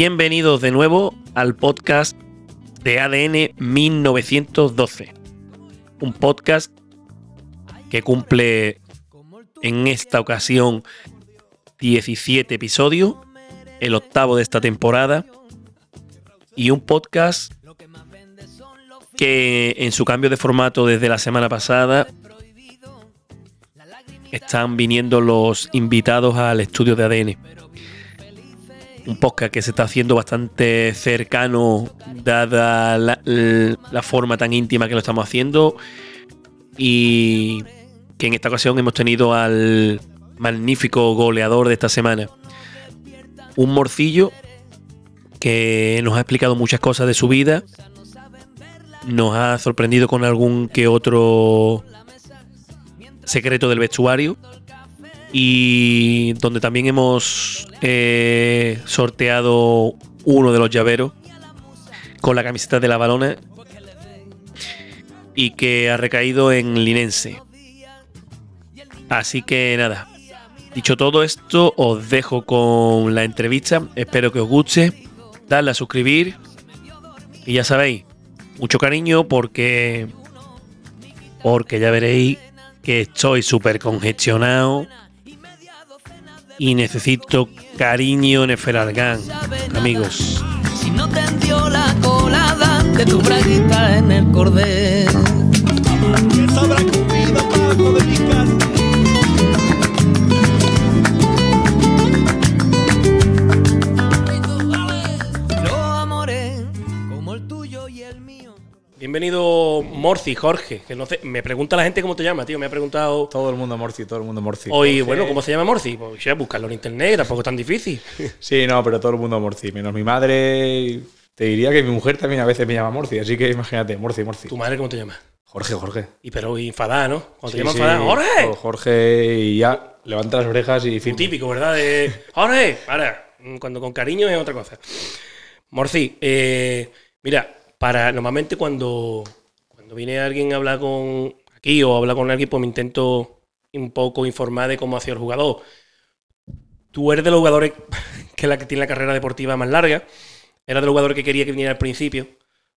Bienvenidos de nuevo al podcast de ADN 1912. Un podcast que cumple en esta ocasión 17 episodios, el octavo de esta temporada, y un podcast que en su cambio de formato desde la semana pasada están viniendo los invitados al estudio de ADN. Un podcast que se está haciendo bastante cercano, dada la, forma tan íntima que lo estamos haciendo. Y que en esta ocasión hemos tenido al magnífico goleador de esta semana. Un morcillo que nos ha explicado muchas cosas de su vida. Nos ha sorprendido con algún que otro secreto del vestuario y donde también hemos eh, sorteado uno de los llaveros con la camiseta de la balona y que ha recaído en Linense. Así que nada, dicho todo esto, os dejo con la entrevista. Espero que os guste. Dadle a suscribir. Y ya sabéis, mucho cariño porque. Porque ya veréis que estoy súper congestionado y necesito cariño en Eferalgán, amigos. Si no te la colada de tu braguita en el cordel. Bienvenido Morci, Jorge. Que no sé, me pregunta la gente cómo te llama, tío. Me ha preguntado. Todo el mundo Morci, todo el mundo Morci. Hoy, bueno, ¿cómo se llama Morci? Pues ya buscarlo en internet, tampoco es tan difícil. Sí, no, pero todo el mundo Morci. Menos mi madre. Te diría que mi mujer también a veces me llama Morci, así que imagínate, Morci, Morci. ¿Tu madre cómo te llama? Jorge, Jorge. Y pero enfadada, ¿no? Cuando te llaman enfadada, ¡Jorge! Jorge y ya, levanta las orejas y fin. Típico, ¿verdad? De ¡Jorge! Ahora, cuando con cariño es otra cosa. Morci, eh, mira, para normalmente cuando cuando viene alguien a hablar con aquí o a hablar con alguien, pues me intento un poco informar de cómo ha sido el jugador. Tú eres de los jugadores que la que tiene la carrera deportiva más larga. Era de los jugadores que quería que viniera al principio.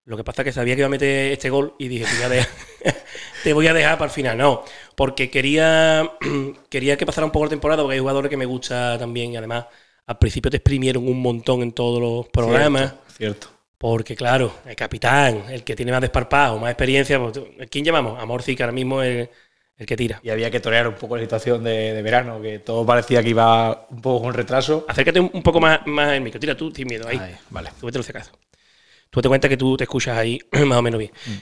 Lo que pasa es que sabía que iba a meter este gol y dije, te voy a dejar para el final. No, porque quería, quería que pasara un poco la temporada, porque hay jugadores que me gusta también y además al principio te exprimieron un montón en todos los programas. cierto. Porque, claro, el capitán, el que tiene más desparpajo, más experiencia, pues, ¿quién llamamos? A Morci, que ahora mismo es el, que tira. Y había que torear un poco la situación de, verano, que todo parecía que iba un poco con retraso. Acércate un, poco más, más el micro, tira tú sin miedo, ahí. vale. Tú vete los Tú te cuenta que tú te escuchas ahí más o menos bien. Mm.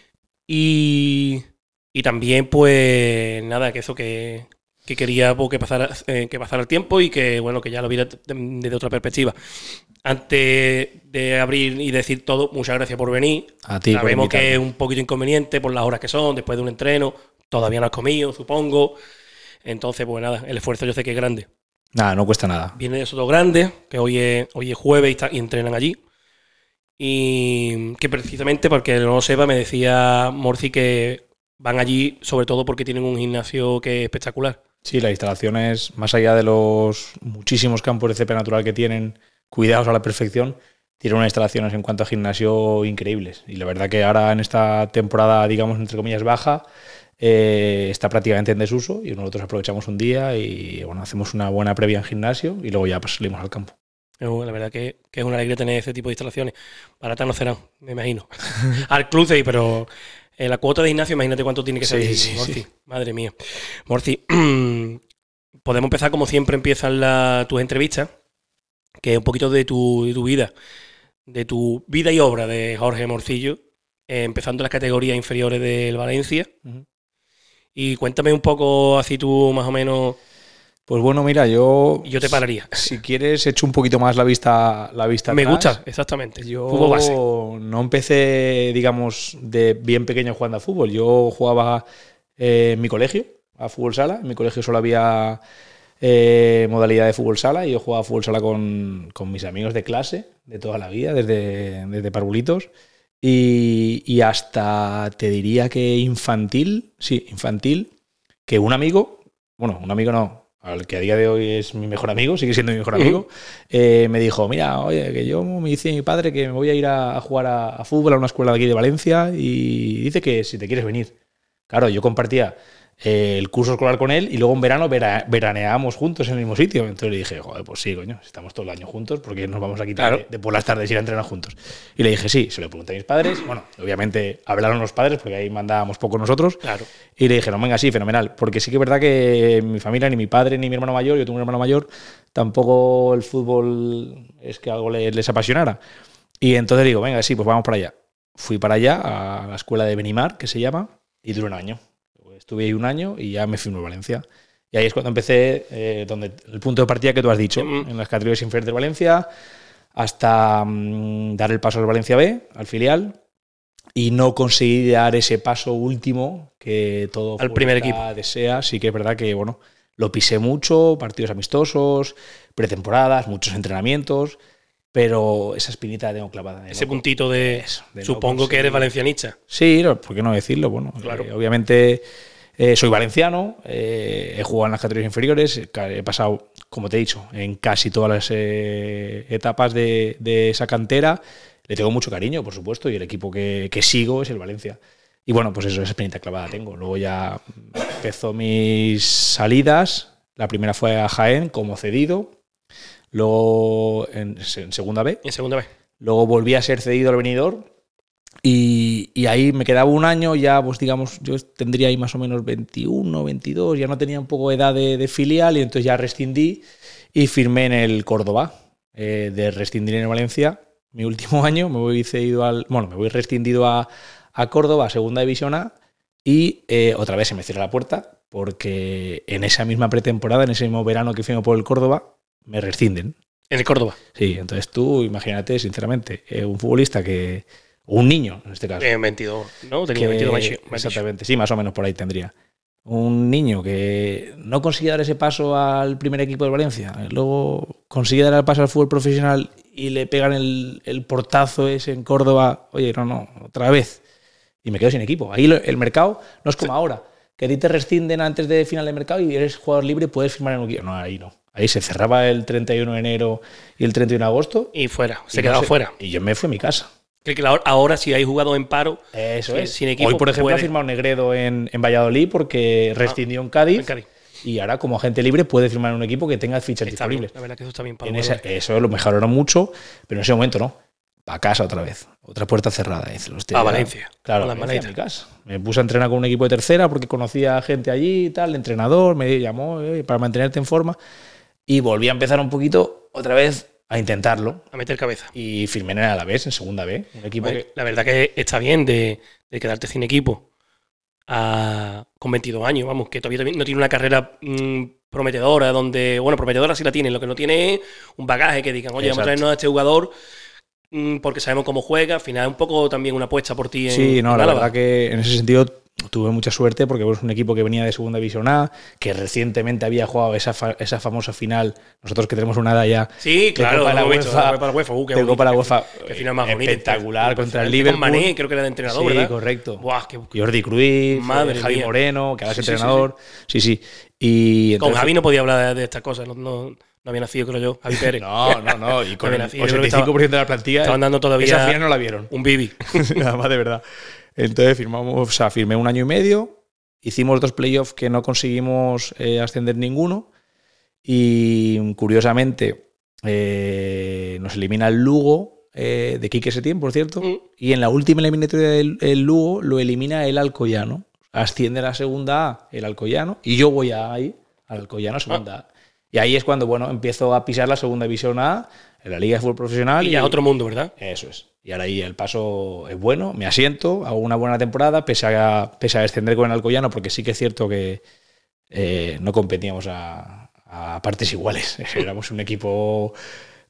Y, y también, pues, nada, que eso que, que quería pues, que, pasara, eh, que pasara el tiempo y que, bueno, que ya lo viera desde otra perspectiva. Antes de abrir y decir todo, muchas gracias por venir. A ti, Sabemos que es un poquito inconveniente por las horas que son, después de un entreno. Todavía no has comido, supongo. Entonces, pues nada, el esfuerzo yo sé que es grande. Nada, no cuesta nada. Viene de Soto Grande, que hoy es, hoy es jueves y, y entrenan allí. Y que precisamente, porque no lo sepa, me decía Morci que van allí sobre todo porque tienen un gimnasio que es espectacular. Sí, las instalaciones, más allá de los muchísimos campos de césped natural que tienen, cuidados a la perfección, tiene unas instalaciones en cuanto a gimnasio increíbles. Y la verdad que ahora en esta temporada, digamos, entre comillas, baja, eh, está prácticamente en desuso y nosotros aprovechamos un día y bueno, hacemos una buena previa en gimnasio y luego ya pues, salimos al campo. La verdad que, es una alegría tener ese tipo de instalaciones. Baratas no serán, me imagino. al sí, pero eh, la cuota de gimnasio, imagínate cuánto tiene que ser. Sí, Madre mía. Morci, podemos empezar como siempre empiezan tus entrevistas que es un poquito de tu, vida, de tu vida y obra de Jorge Morcillo, eh, empezando en las categorías inferiores del Valencia. Y cuéntame un poco así tú más o menos. Pues bueno, mira, yo. Yo te pararía. Si quieres, echo un poquito más la vista. La vista Me gusta, exactamente. Yo no empecé, digamos, de bien pequeño jugando a fútbol. Yo jugaba eh, en mi colegio, a fútbol sala. En mi colegio solo había eh, modalidad de fútbol sala y yo jugaba fútbol sala con, mis amigos de clase de toda la vida, desde, desde parvulitos. Y, hasta te diría que infantil, sí, infantil, que un amigo, bueno, un amigo no, al que a día de hoy es mi mejor amigo, sigue siendo mi mejor amigo, eh, me dijo, mira, oye, que yo me dice mi padre que me voy a ir a, jugar a, a, fútbol a una escuela de aquí de Valencia y dice que si te quieres venir. Claro, yo compartía el curso escolar con él y luego en verano veraneábamos juntos en el mismo sitio. Entonces le dije, joder, pues sí, coño, estamos todo el año juntos porque nos vamos a quitar de, por las tardes ir a entrenar juntos. Y le dije, sí, se lo pregunté a mis padres. Bueno, obviamente hablaron los padres porque ahí mandábamos poco nosotros. Claro. Y le dije, no, venga, sí, fenomenal. Porque sí que es verdad que mi familia, ni mi padre, ni mi hermano mayor, yo tengo un hermano mayor, tampoco el fútbol es que algo les, les apasionara. Y entonces digo, venga, sí, pues vamos para allá. Fui para allá, a la escuela de Benimar, que se llama, y duró un año. Estuve ahí un año y ya me fui a Valencia. Y ahí es cuando empecé, eh, donde el punto de partida que tú has dicho, en las categorías inferiores de Valencia, hasta mm, dar el paso al Valencia B, al filial, y no conseguí dar ese paso último que todo al primer equipo desea. Sí que es verdad que bueno, lo pisé mucho, partidos amistosos, pretemporadas, muchos entrenamientos, pero esa espinita la tengo clavada. Ese puntito de, supongo que eres valencianista. Sí, ¿por qué no decirlo? Bueno, claro. Eh, obviamente eh, soy valenciano, eh, he jugado en las categorías inferiores, he pasado, como te he dicho, en casi todas las eh, etapas de, esa cantera. Le tengo mucho cariño, por supuesto, y el equipo que, sigo es el Valencia. Y bueno, pues eso, esa experiencia clavada tengo. Luego ya empezó mis salidas. La primera fue a Jaén como cedido. Luego en, en segunda B. En segunda B. Luego volví a ser cedido al venidor y, ahí me quedaba un año, ya pues digamos, yo tendría ahí más o menos 21, 22, ya no tenía un poco de edad de, filial y entonces ya rescindí y firmé en el Córdoba. Eh, de rescindir en Valencia, mi último año, me voy cedido al, bueno, me voy rescindido a, a Córdoba, segunda división A, y eh, otra vez se me cierra la puerta porque en esa misma pretemporada, en ese mismo verano que firmo por el Córdoba, me rescinden. ¿En el Córdoba? Sí, entonces tú imagínate, sinceramente, eh, un futbolista que un niño, en este caso. En 22, ¿no? Tenía 22 Exactamente, sí, más o menos por ahí tendría. Un niño que no consigue dar ese paso al primer equipo de Valencia, luego consigue dar el paso al fútbol profesional y le pegan el, el portazo ese en Córdoba, oye, no, no, otra vez. Y me quedo sin equipo. Ahí el mercado no es como ahora, que a ti te rescinden antes de final de mercado y eres jugador libre, puedes firmar en un equipo. No, ahí no. Ahí se cerraba el 31 de enero y el 31 de agosto. Y fuera, se quedaba fuera. Y yo me fui a mi casa. Que ahora, si hay jugado en paro, eso es. Sin equipo, Hoy, por ejemplo, ha firmado Negredo en, en Valladolid porque ah, rescindió en, Cádiz, Y ahora, como agente libre, puede firmar en un equipo que tenga fichas disponibles. la verdad que eso está bien para Eso lo mejoraron mucho, pero en ese momento no. Para casa otra vez. Otra puerta cerrada. Dice, a Valencia. Claro, a Valencia, mi casa. Me puse a entrenar con un equipo de tercera porque conocía gente allí y tal. El entrenador me llamó eh, para mantenerte en forma. Y volví a empezar un poquito otra vez a intentarlo. A meter cabeza. Y firmé en la vez, en segunda B. Un equipo La verdad que está bien de, quedarte sin equipo con 22 años, vamos, que todavía no tiene una carrera mm, prometedora, donde, bueno, prometedora sí la tiene, lo que no tiene es un bagaje que digan, oye, vamos a traernos a este jugador mm, porque sabemos cómo juega, al final es un poco también una apuesta por ti. En, sí, no, la verdad que en ese sentido tuve mucha suerte porque es un equipo que venía de Segunda División A, que recientemente había jugado esa, esa famosa final. Nosotros que tenemos una edad ya. Sí, claro, para la UEFA, para la UEFA, uh, la UEFA final más espectacular contra el Liverpool. Con Mané, creo que era de entrenador, sí, correcto. Jordi Cruz, Madre Javi Moreno, que ahora es entrenador. Sí, sí. Y con Javi no podía hablar de, estas cosas, no, no, había nacido, creo yo, Javi Pérez. no, no, no. Y con el 85% de la plantilla. Estaban dando todavía. Esa final no la vieron. Un bibi. Nada más de verdad. Entonces firmamos, o sea, firmé un año y medio, hicimos dos playoffs que no conseguimos eh, ascender ninguno y curiosamente eh, nos elimina el Lugo eh, de Quique Setién, por cierto, mm. y en la última eliminatoria del el Lugo lo elimina el Alcoyano. Asciende a la segunda A el Alcoyano y yo voy ahí, al Alcoyano, segunda A. Y ahí es cuando, bueno, empiezo a pisar la segunda división A en la Liga de Fútbol Profesional. Y, y a otro mundo, ¿verdad? Eso es. Y ahora ahí el paso es bueno, me asiento, hago una buena temporada, pese a, pese a descender con el Alcoyano, porque sí que es cierto que eh, no competíamos a, partes iguales. Éramos un equipo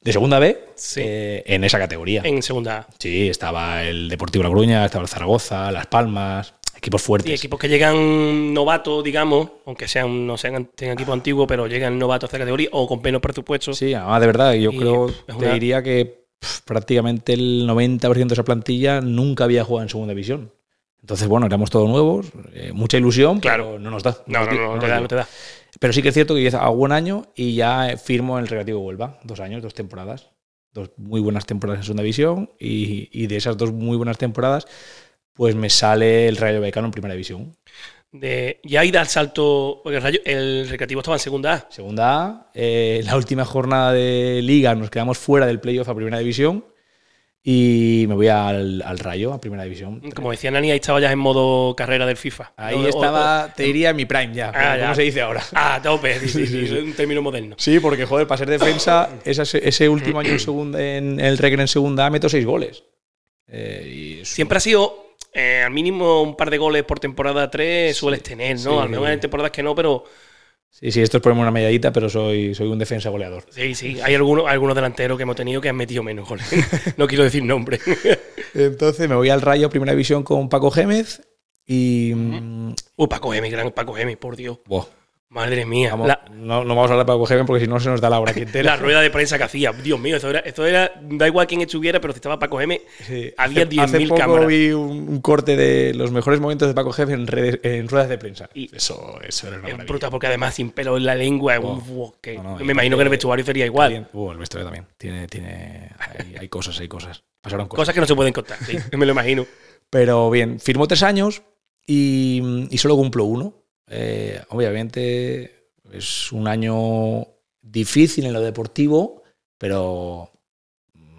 de segunda B eh, en esa categoría. En segunda A. Sí, estaba el Deportivo La Gruña, estaba el Zaragoza, Las Palmas, equipos fuertes. Sí, equipos que llegan novatos, digamos, aunque sean no sean tengan equipo antiguo, pero llegan novatos a esta categoría o con menos presupuesto. Sí, además de verdad, yo creo, te diría que prácticamente el 90% de esa plantilla nunca había jugado en segunda división. Entonces, bueno, éramos todos nuevos, eh, mucha ilusión, claro. pero no nos da. No, no, no, no, te da, no te da. Pero sí que es cierto que yo hago un año y ya firmo en el Recreativo Huelva. Dos años, dos temporadas. Dos muy buenas temporadas en segunda división y, y de esas dos muy buenas temporadas, pues me sale el Rayo Vallecano en primera división. De, ya ida al salto, porque el, Rayo- el Recreativo estaba en segunda A. Segunda A, eh, la última jornada de liga nos quedamos fuera del playoff a primera división y me voy al, al Rayo a primera división. Como decía Nani, ahí estaba ya en modo carrera del FIFA. Ahí O- o- estaba, te diría, en mi prime ya, Ah, como ya. se dice ahora. Ah, tope, sí, sí, sí, es un término moderno. Sí, porque joder, para ser defensa, ese, ese último año en, segunda, en el Recre en segunda A meto seis goles. Eh, y Siempre ha sido eh, al mínimo un par de goles por temporada 3 sueles tener, ¿no? sí. A lo mejor en temporadas que no, pero Sí, sí, esto es ponerme una medallita, pero soy, soy un defensa goleador. sí, sí. Hay algunos, algunos delanteros que hemos tenido que han metido menos goles. no quiero decir nombre. Entonces me voy al Rayo primera división con Paco Gémez y... mm, Uh, Paco Gemi, gran Paco Gemi, por Dios. buah, Madre mía. vamos, La, no, no vamos a hablar de Paco Gémez porque si no se nos da la hora la rueda de prensa que hacía. Dios mío, esto era, esto era. Da igual quién estuviera, pero si estaba Paco Gemi, Sí, había hace- 10.000 Hace poco cámaras. vi un, un corte de los mejores momentos de Paco Gémez en, redes- en ruedas de prensa. Y- eso, eso era una es brutal porque además sin pelo en la lengua. Oh. uf, que No, no, me imagino que en el vestuario sería igual. Uh, el vestuario también. Tiene, tiene, hay, hay cosas, hay cosas. Pasaron cosas. Cosas que no se pueden contar, sí, me lo imagino. Pero bien, firmó tres años y, y solo cumplo uno. Eh, obviamente es un año difícil en lo deportivo, pero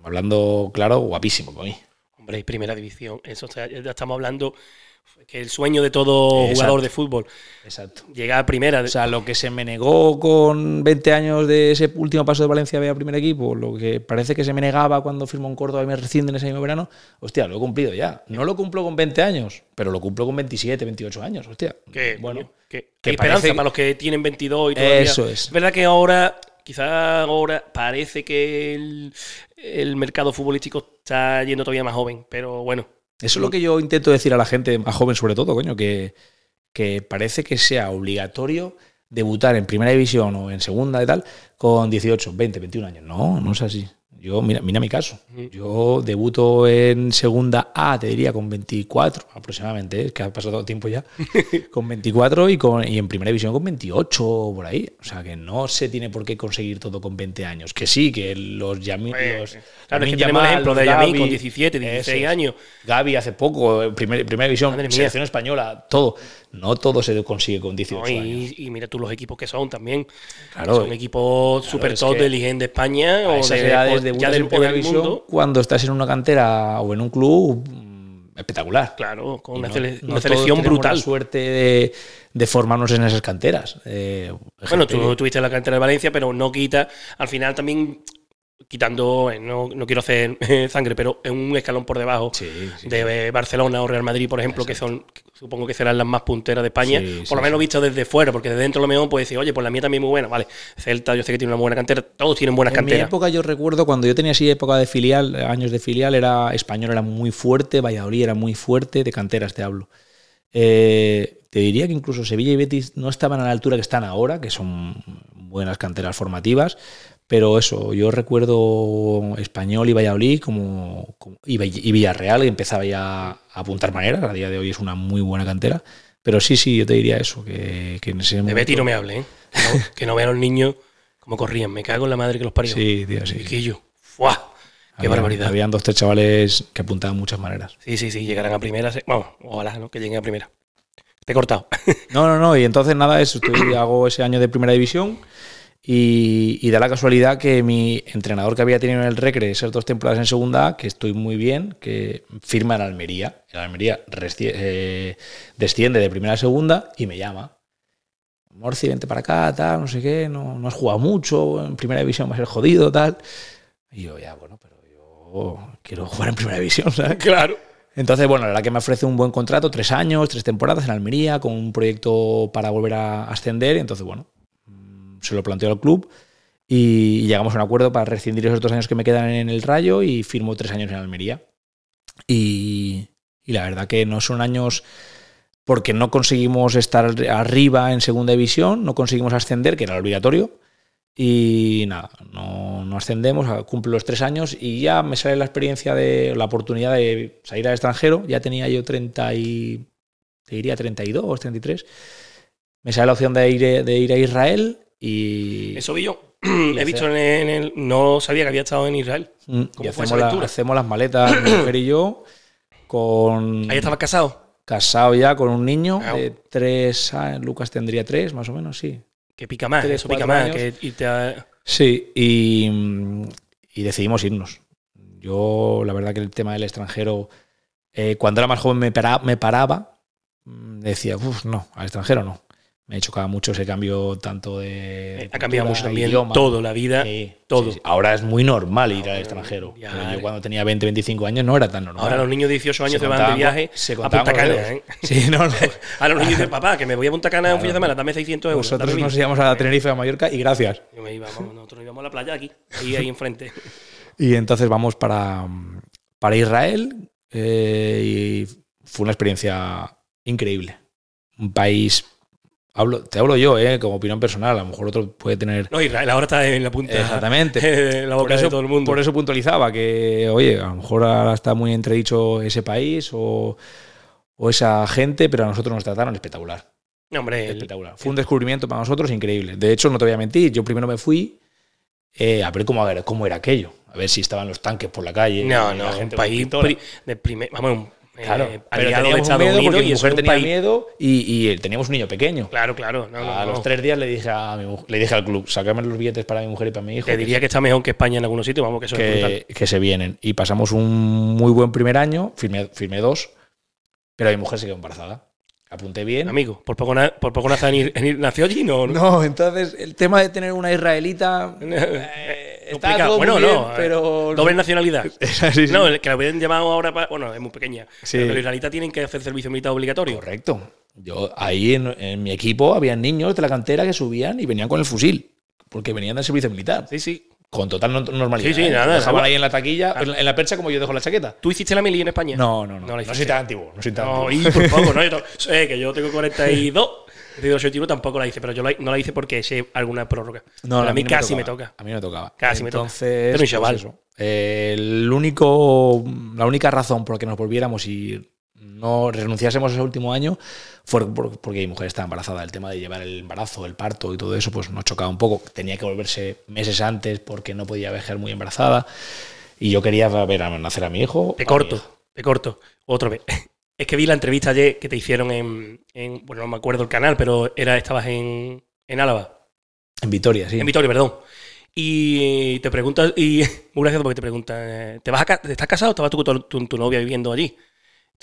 hablando claro, guapísimo para mí. Hombre, primera división. Eso ya estamos hablando que el sueño de todo Exacto. jugador de fútbol. Exacto. Llegar a primera. O sea, lo que se me negó con 20 años de ese último paso de Valencia a primer equipo, lo que parece que se me negaba cuando firmó en Córdoba y me rescinden ese mismo verano, hostia, lo he cumplido ya. No lo cumplo con 20 años, pero lo cumplo con 27, 28 años, hostia. que, bueno, que, que que esperanza parece- para los que tienen 22 y todavía. Eso es. Es verdad que ahora, quizá ahora parece que el, el mercado futbolístico está yendo todavía más joven, pero bueno. Eso es lo que yo intento decir a la gente más joven, sobre todo, coño, que, que parece que sea obligatorio debutar en primera división o en segunda y tal con 18, 20, 21 años. No, no es así. Yo, mira, mira mi caso. Yo debuto en segunda A, te diría, con 24 aproximadamente, ¿eh? es que ha pasado tiempo ya, con 24 y, con, y en primera división con 28 o por ahí. O sea, que no se tiene por qué conseguir todo con 20 años. Que sí, que los Yami, Pues, los claro, es que Yamal, ejemplos de Yamil con 17, eso 16 es. años. Gaby hace poco, primer- primera división, selección española, todo. No todo se consigue con 18 ¿no? años. Y, y mira tú los equipos que son también. Claro, son equipos super es top del de España o de, debutas ya del, en primera división cuando estás en una cantera o en un club mm, espectacular. Claro, con una, no- sele- no una todos selección brutal. La suerte de, de formarnos en esas canteras. Eh, Bueno, gente tú tuviste la cantera de Valencia, pero no quita. Al final también, quitando, eh, no, no quiero hacer eh, sangre, pero en un escalón por debajo Sí, sí, de Barcelona o Real Madrid, por ejemplo, que son, supongo que serán las más punteras de España, por lo menos visto desde fuera, porque desde dentro lo mejor puedes decir, oye, pues la mía también es muy buena, vale. Celta, yo sé que tiene una buena cantera, todos tienen buenas En mi canteras. época yo recuerdo cuando yo tenía así época de filial, años de filial, era español era muy fuerte, Valladolid era muy fuerte, de canteras te hablo. Eh, te diría que incluso Sevilla y Betis no estaban a la altura que están ahora, que son buenas canteras formativas, pero eso, yo recuerdo Español y Valladolid como, como- y, Vill- y Villarreal, que empezaba ya a apuntar maneras, a día de hoy es una muy buena cantera, pero sí, sí, yo te diría eso, que, que en ese De momento... Betty no me hable, ¿eh? Que no, que no vean los niños cómo corrían. Me cago en la madre que los parió. Sí, tío, sí. Chiquillo. ¡Fuah! ¡Qué Habían- barbaridad! Habían dos, tres chavales que apuntaban muchas maneras. Sí, sí, sí, llegarán a primera. Vamos, ojalá, ¿no? Que lleguen a primera. Te he cortado. No, no, no. Y entonces nada, eso, estoy- hago ese año de primera división y, y da la casualidad que mi entrenador que había tenido en el Recre esas dos temporadas en segunda que estoy muy bien, que firma en Almería. El Almería eh, desciende de primera a segunda y me llama. Morci, vente para acá, tal, no sé qué, no, no has jugado mucho, en primera división va a ser jodido, tal. Y yo, ya, bueno, pero yo quiero jugar en primera división, ¿sabes? claro. Entonces, bueno, la verdad que me ofrece un buen contrato, tres años, tres temporadas en Almería, con un proyecto para volver a ascender. Entonces, bueno, se lo planteo al club y llegamos a un acuerdo para rescindir esos dos años que me quedan en el Rayo y firmo tres años en Almería. Y, y la verdad que no son años porque no conseguimos estar arriba en segunda división, no conseguimos ascender, que era lo obligatorio. Y nada, no, no ascendemos, cumplo los tres años y ya me sale la experiencia de la oportunidad de salir al extranjero. Ya tenía yo 30 y te diría 32, 33. me sale la opción de ir, de ir a Israel y, Eso vi yo. He visto en el, en el- No sabía que había estado en Israel. mm, ¿Cómo y fue hacemos, la- hacemos las maletas, mi mujer y yo, con Ahí estabas casado. casado ya con un niño Ah. de tres Lucas tendría tres, más o menos, sí. Que pica más, Tres, eso pica más. Que años. irte a- Sí, y, y decidimos irnos. Yo, la verdad que el tema del extranjero, eh, cuando era más joven me, para- me paraba, mm, decía, uff, no, al extranjero no. Me chocaba mucho ese cambio tanto de... Eh, ha cambiado mucho también idioma. todo, la vida. Sí, todo. sí, sí. Ahora es muy normal ir Ahora, al extranjero. ya, Pero yo cuando tenía 20, 25 años no era tan normal. Ahora los niños de 18 años se, van de viaje se a Punta los Cana. dedos. ¿eh? Sí, no, no. Ahora los niños dicen, papá, que me voy a Punta Cana un Claro. fin de semana, dame 600 euros. Nosotros dame nos íbamos a Tenerife, a Mallorca y gracias. Yo me iba, vamos, nosotros nos íbamos a la playa aquí, ahí, ahí enfrente. Y entonces vamos para, para Israel eh, y fue una experiencia increíble. Un país, hablo, te hablo yo, eh, como opinión personal, a lo mejor otro puede tener... No, Israel ahora está en la punta. Exactamente. en la Por boca eso, de todo el mundo. por eso puntualizaba que, oye, a lo mejor ahora está muy entredicho ese país o, o esa gente, pero a nosotros nos trataron espectacular. No, hombre, el- espectacular. Fue un descubrimiento para nosotros increíble. De hecho, no te voy a mentir, yo primero me fui eh, a ver cómo era, cómo era aquello, a ver si estaban los tanques por la calle. no, la no, un gente con país pri- de primer, vamos, un Claro, eh, pero teníamos un miedo porque y mi mujer es tenía país. miedo y, y teníamos un niño pequeño. Claro, claro. No, no, a no. los tres días le dije a mi mujer- le dije al club, sacadme los billetes para mi mujer y para mi hijo. Te diría que está mejor que España en algunos sitios, vamos, que eso es brutal. que, que se vienen. Y pasamos un muy buen primer año, firmé, firmé dos, pero mi mujer se quedó embarazada. Apunté bien. Amigo, por poco, na- por poco nació, en, en- nació allí, no. No, entonces el tema de tener una israelita Eh, está complicado. todo bueno, muy bien, no, eh, pero Doble nacionalidad. Sí, sí. No, el que la hubieran llamado ahora, pa- bueno, es muy pequeña. Sí. Pero que los israelitas tienen que hacer servicio militar obligatorio. Correcto. Yo ahí en, en mi equipo había niños de la cantera que subían y venían con el fusil, porque venían del servicio militar. Sí, sí. Con total no- normalidad. Sí, sí, ¿eh? nada, Dejaban nada. ahí en la taquilla, en la, en la percha como yo dejo la chaqueta. ¿Tú hiciste la mili en España? No, no, no. No la No, hiciste. soy tan antiguo. No soy tan No, antiguo. y por poco, ¿no? Yo, eh, que yo tengo 42, 81, tampoco la hice, pero yo no la hice porque sé alguna prórroga. No, Pero a mí no casi me toca. A mí no me tocaba. Casi me toca. Entonces. Eh, el único, la única razón por la que nos volviéramos y no renunciásemos ese último año fue por- porque mi mujer estaba embarazada. El tema de llevar el embarazo, el parto y todo eso, pues nos chocaba un poco. Tenía que volverse meses antes porque no podía viajar muy embarazada. Y yo quería ver a nacer a mi hijo. Te corto, te corto. Otra vez. Es que vi la entrevista ayer que te hicieron en, en- bueno, no me acuerdo el canal, pero era estabas en, en Álava, En Vitoria, sí. en Vitoria, perdón. Y te preguntas, y muy gracioso porque te preguntan, ¿te vas a, ¿estás casado o estabas tú con tu, tu- tu novia viviendo allí?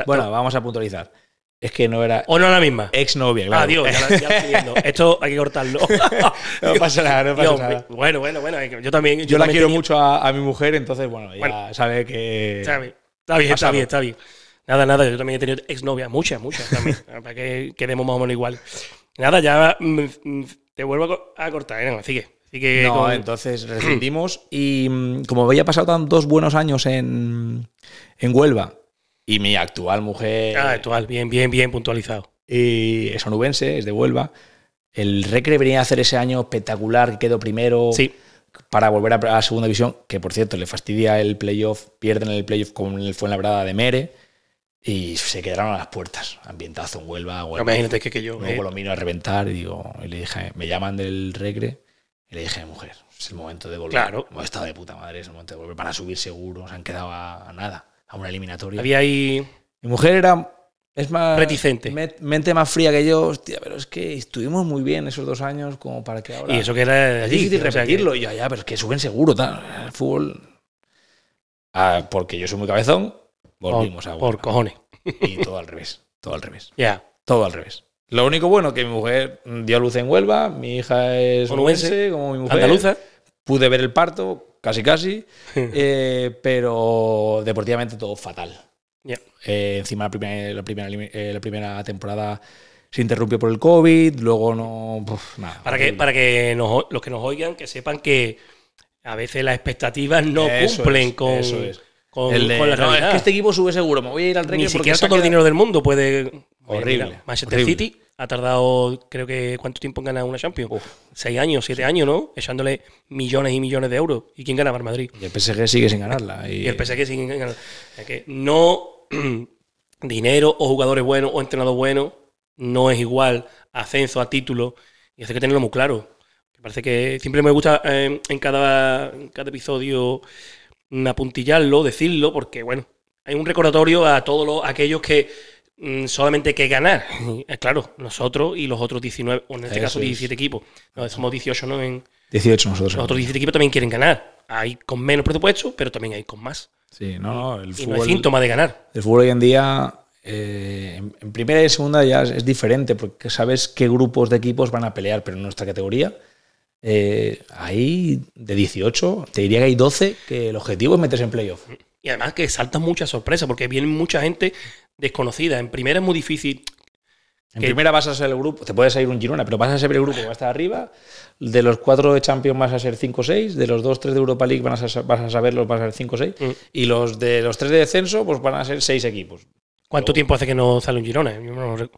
Bueno, vamos a puntualizar. Es que no era ¿O no la misma? exnovia, claro. Adiós, ya, la- ya la estoy viendo. Esto hay que cortarlo. no pasa nada, no pasa Dios, nada. Bueno, bueno, bueno. Yo también. Yo la también quiero tenía- mucho a, a mi mujer, entonces, bueno, ya Bueno. sabe que. Está bien, está bien, está Pasado. bien, está bien. Nada, nada, yo también he tenido exnovias, muchas, muchas también, para que quedemos más o menos igual. Nada, ya mm, mm, te vuelvo a co- a cortar, ¿eh? No, sigue. sigue No, con- entonces rescindimos y mm, como había pasado tan dos buenos años en, en Huelva y mi actual mujer Ah, actual, bien, bien, bien puntualizado. y es onubense, es de Huelva, el Recre venía a hacer ese año espectacular que quedó primero Sí, para volver a, a segunda división, que por cierto le fastidia el playoff, pierden el playoff con el Fuenlabrada de Mere y se quedaron a las puertas, ambientazo en Huelva, Huelva. imagínate que, que yo. Luego eh, lo miro a reventar y digo, y le dije, me llaman del Recre y le dije mujer, es el momento de volver. Claro. Hemos estado de puta madre, es el momento de volver para subir seguro, se han quedado a, a nada, a una eliminatoria. había ahí. Mi mujer era, es más... Reticente. me- mente más fría que yo, hostia, pero es que estuvimos muy bien esos dos años como para que ahora... Y eso que era es allí. difícil o sea que- repetirlo. Y yo, ya, pero es que suben seguro, tal. El fútbol... Ah, porque yo soy muy cabezón, volvimos a por, cojones. Y todo al revés, todo al revés. Ya. Todo al revés. Lo único bueno que mi mujer dio a luz en Huelva, mi hija es Onubense, como mi mujer. Andaluza. Pude ver el parto, casi casi, eh, pero deportivamente todo fatal. Ya. Eh, encima la primera, la, primera, eh, la primera temporada se interrumpió por el COVID, luego no... nada, Para que, para que nos los que nos oigan, que sepan que a veces las expectativas no Eso cumplen es, con, eso es. Con, El de, con la "No, es que este equipo sube seguro, me voy a ir al Ni siquiera todo el dinero del mundo puede. Horrible, Mira, Manchester horrible. City ha tardado, creo que, ¿cuánto tiempo en ganar una Champions? Uf. Seis años, siete años, ¿no? Echándole millones y millones de euros. ¿Y quién ganaba el Madrid? Y el PSG sigue sin ganarla. Y, Y el PSG sin ganar. Es que no dinero o jugadores buenos o entrenador bueno no es igual a ascenso, a título, y eso hay que tenerlo muy claro. Me parece que siempre me gusta eh, en, cada, en cada episodio apuntillarlo, decirlo, porque bueno, hay un recordatorio a todos los, aquellos que mm, solamente hay que ganar. Eh, claro, nosotros y los otros 19, o en este Eso caso es. 17 equipos. No, somos 18, ¿no? En, 18 nosotros. los otros 17 equipos también quieren ganar. Hay con menos presupuesto, pero también hay con más. Sí, no, no, el Y no fútbol, síntoma de ganar. el fútbol hoy en día, eh, en, en primera y en segunda ya es, es diferente, porque sabes qué grupos de equipos van a pelear, pero en nuestra categoría, eh, hay de 18, te diría que hay 12 que el objetivo es meterse en playoff. Y además que saltan muchas sorpresas, porque viene mucha gente desconocida. En primera es muy difícil. En Que- primera vas a ser el grupo, te puede salir un Girona, pero vas a ser el grupo que va a estar arriba. De los cuatro de Champions vas a ser 5 o 6, de los dos, tres de Europa League vas a, vas a saberlos, vas a ser 5 o 6, Mm. y los de los tres de descenso, pues van a ser 6 equipos. ¿Cuánto tiempo hace que no sale un Girona? Yo no lo rec-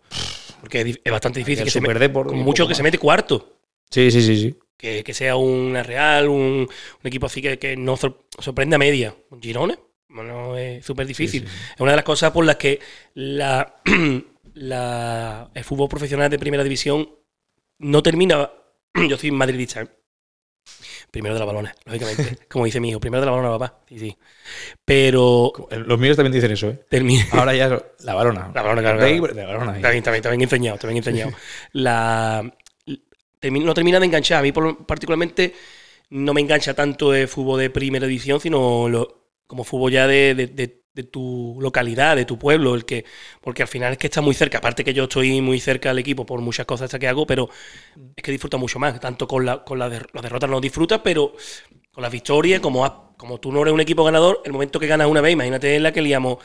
Porque es, bastante difícil que se meta. Superdeport, Con mucho que se mete cuarto. Sí, sí, sí, sí. Que, que sea una Real, un, un equipo así que, que no sor- sorprende a media. ¿Un Girona? Bueno, es súper difícil. Sí, sí, Es una de las cosas por las que la, la- el fútbol profesional de primera división no termina. Yo soy madridista, ¿eh? Primero de la balona, lógicamente. Como dice mi hijo, primero de la balona, papá. Sí, sí. Pero Los míos también dicen eso, ¿eh? termina. Ahora ya la balona. La balona, claro, claro. de la balona. Está bien, está bien, está bien enseñado, está bien enseñado. La, no termina de enganchar. A mí, particularmente, no me engancha tanto el fútbol de primera división, sino lo- como fútbol ya de, de- de- tu localidad, de tu pueblo, el que, porque al final es que está muy cerca. Aparte que yo estoy muy cerca del equipo por muchas cosas que hago, pero es que disfruta mucho más. Tanto con, la, con la der- las derrotas no disfrutas, pero con las victorias, como, como tú no eres un equipo ganador, el momento que ganas una vez, imagínate la que liamos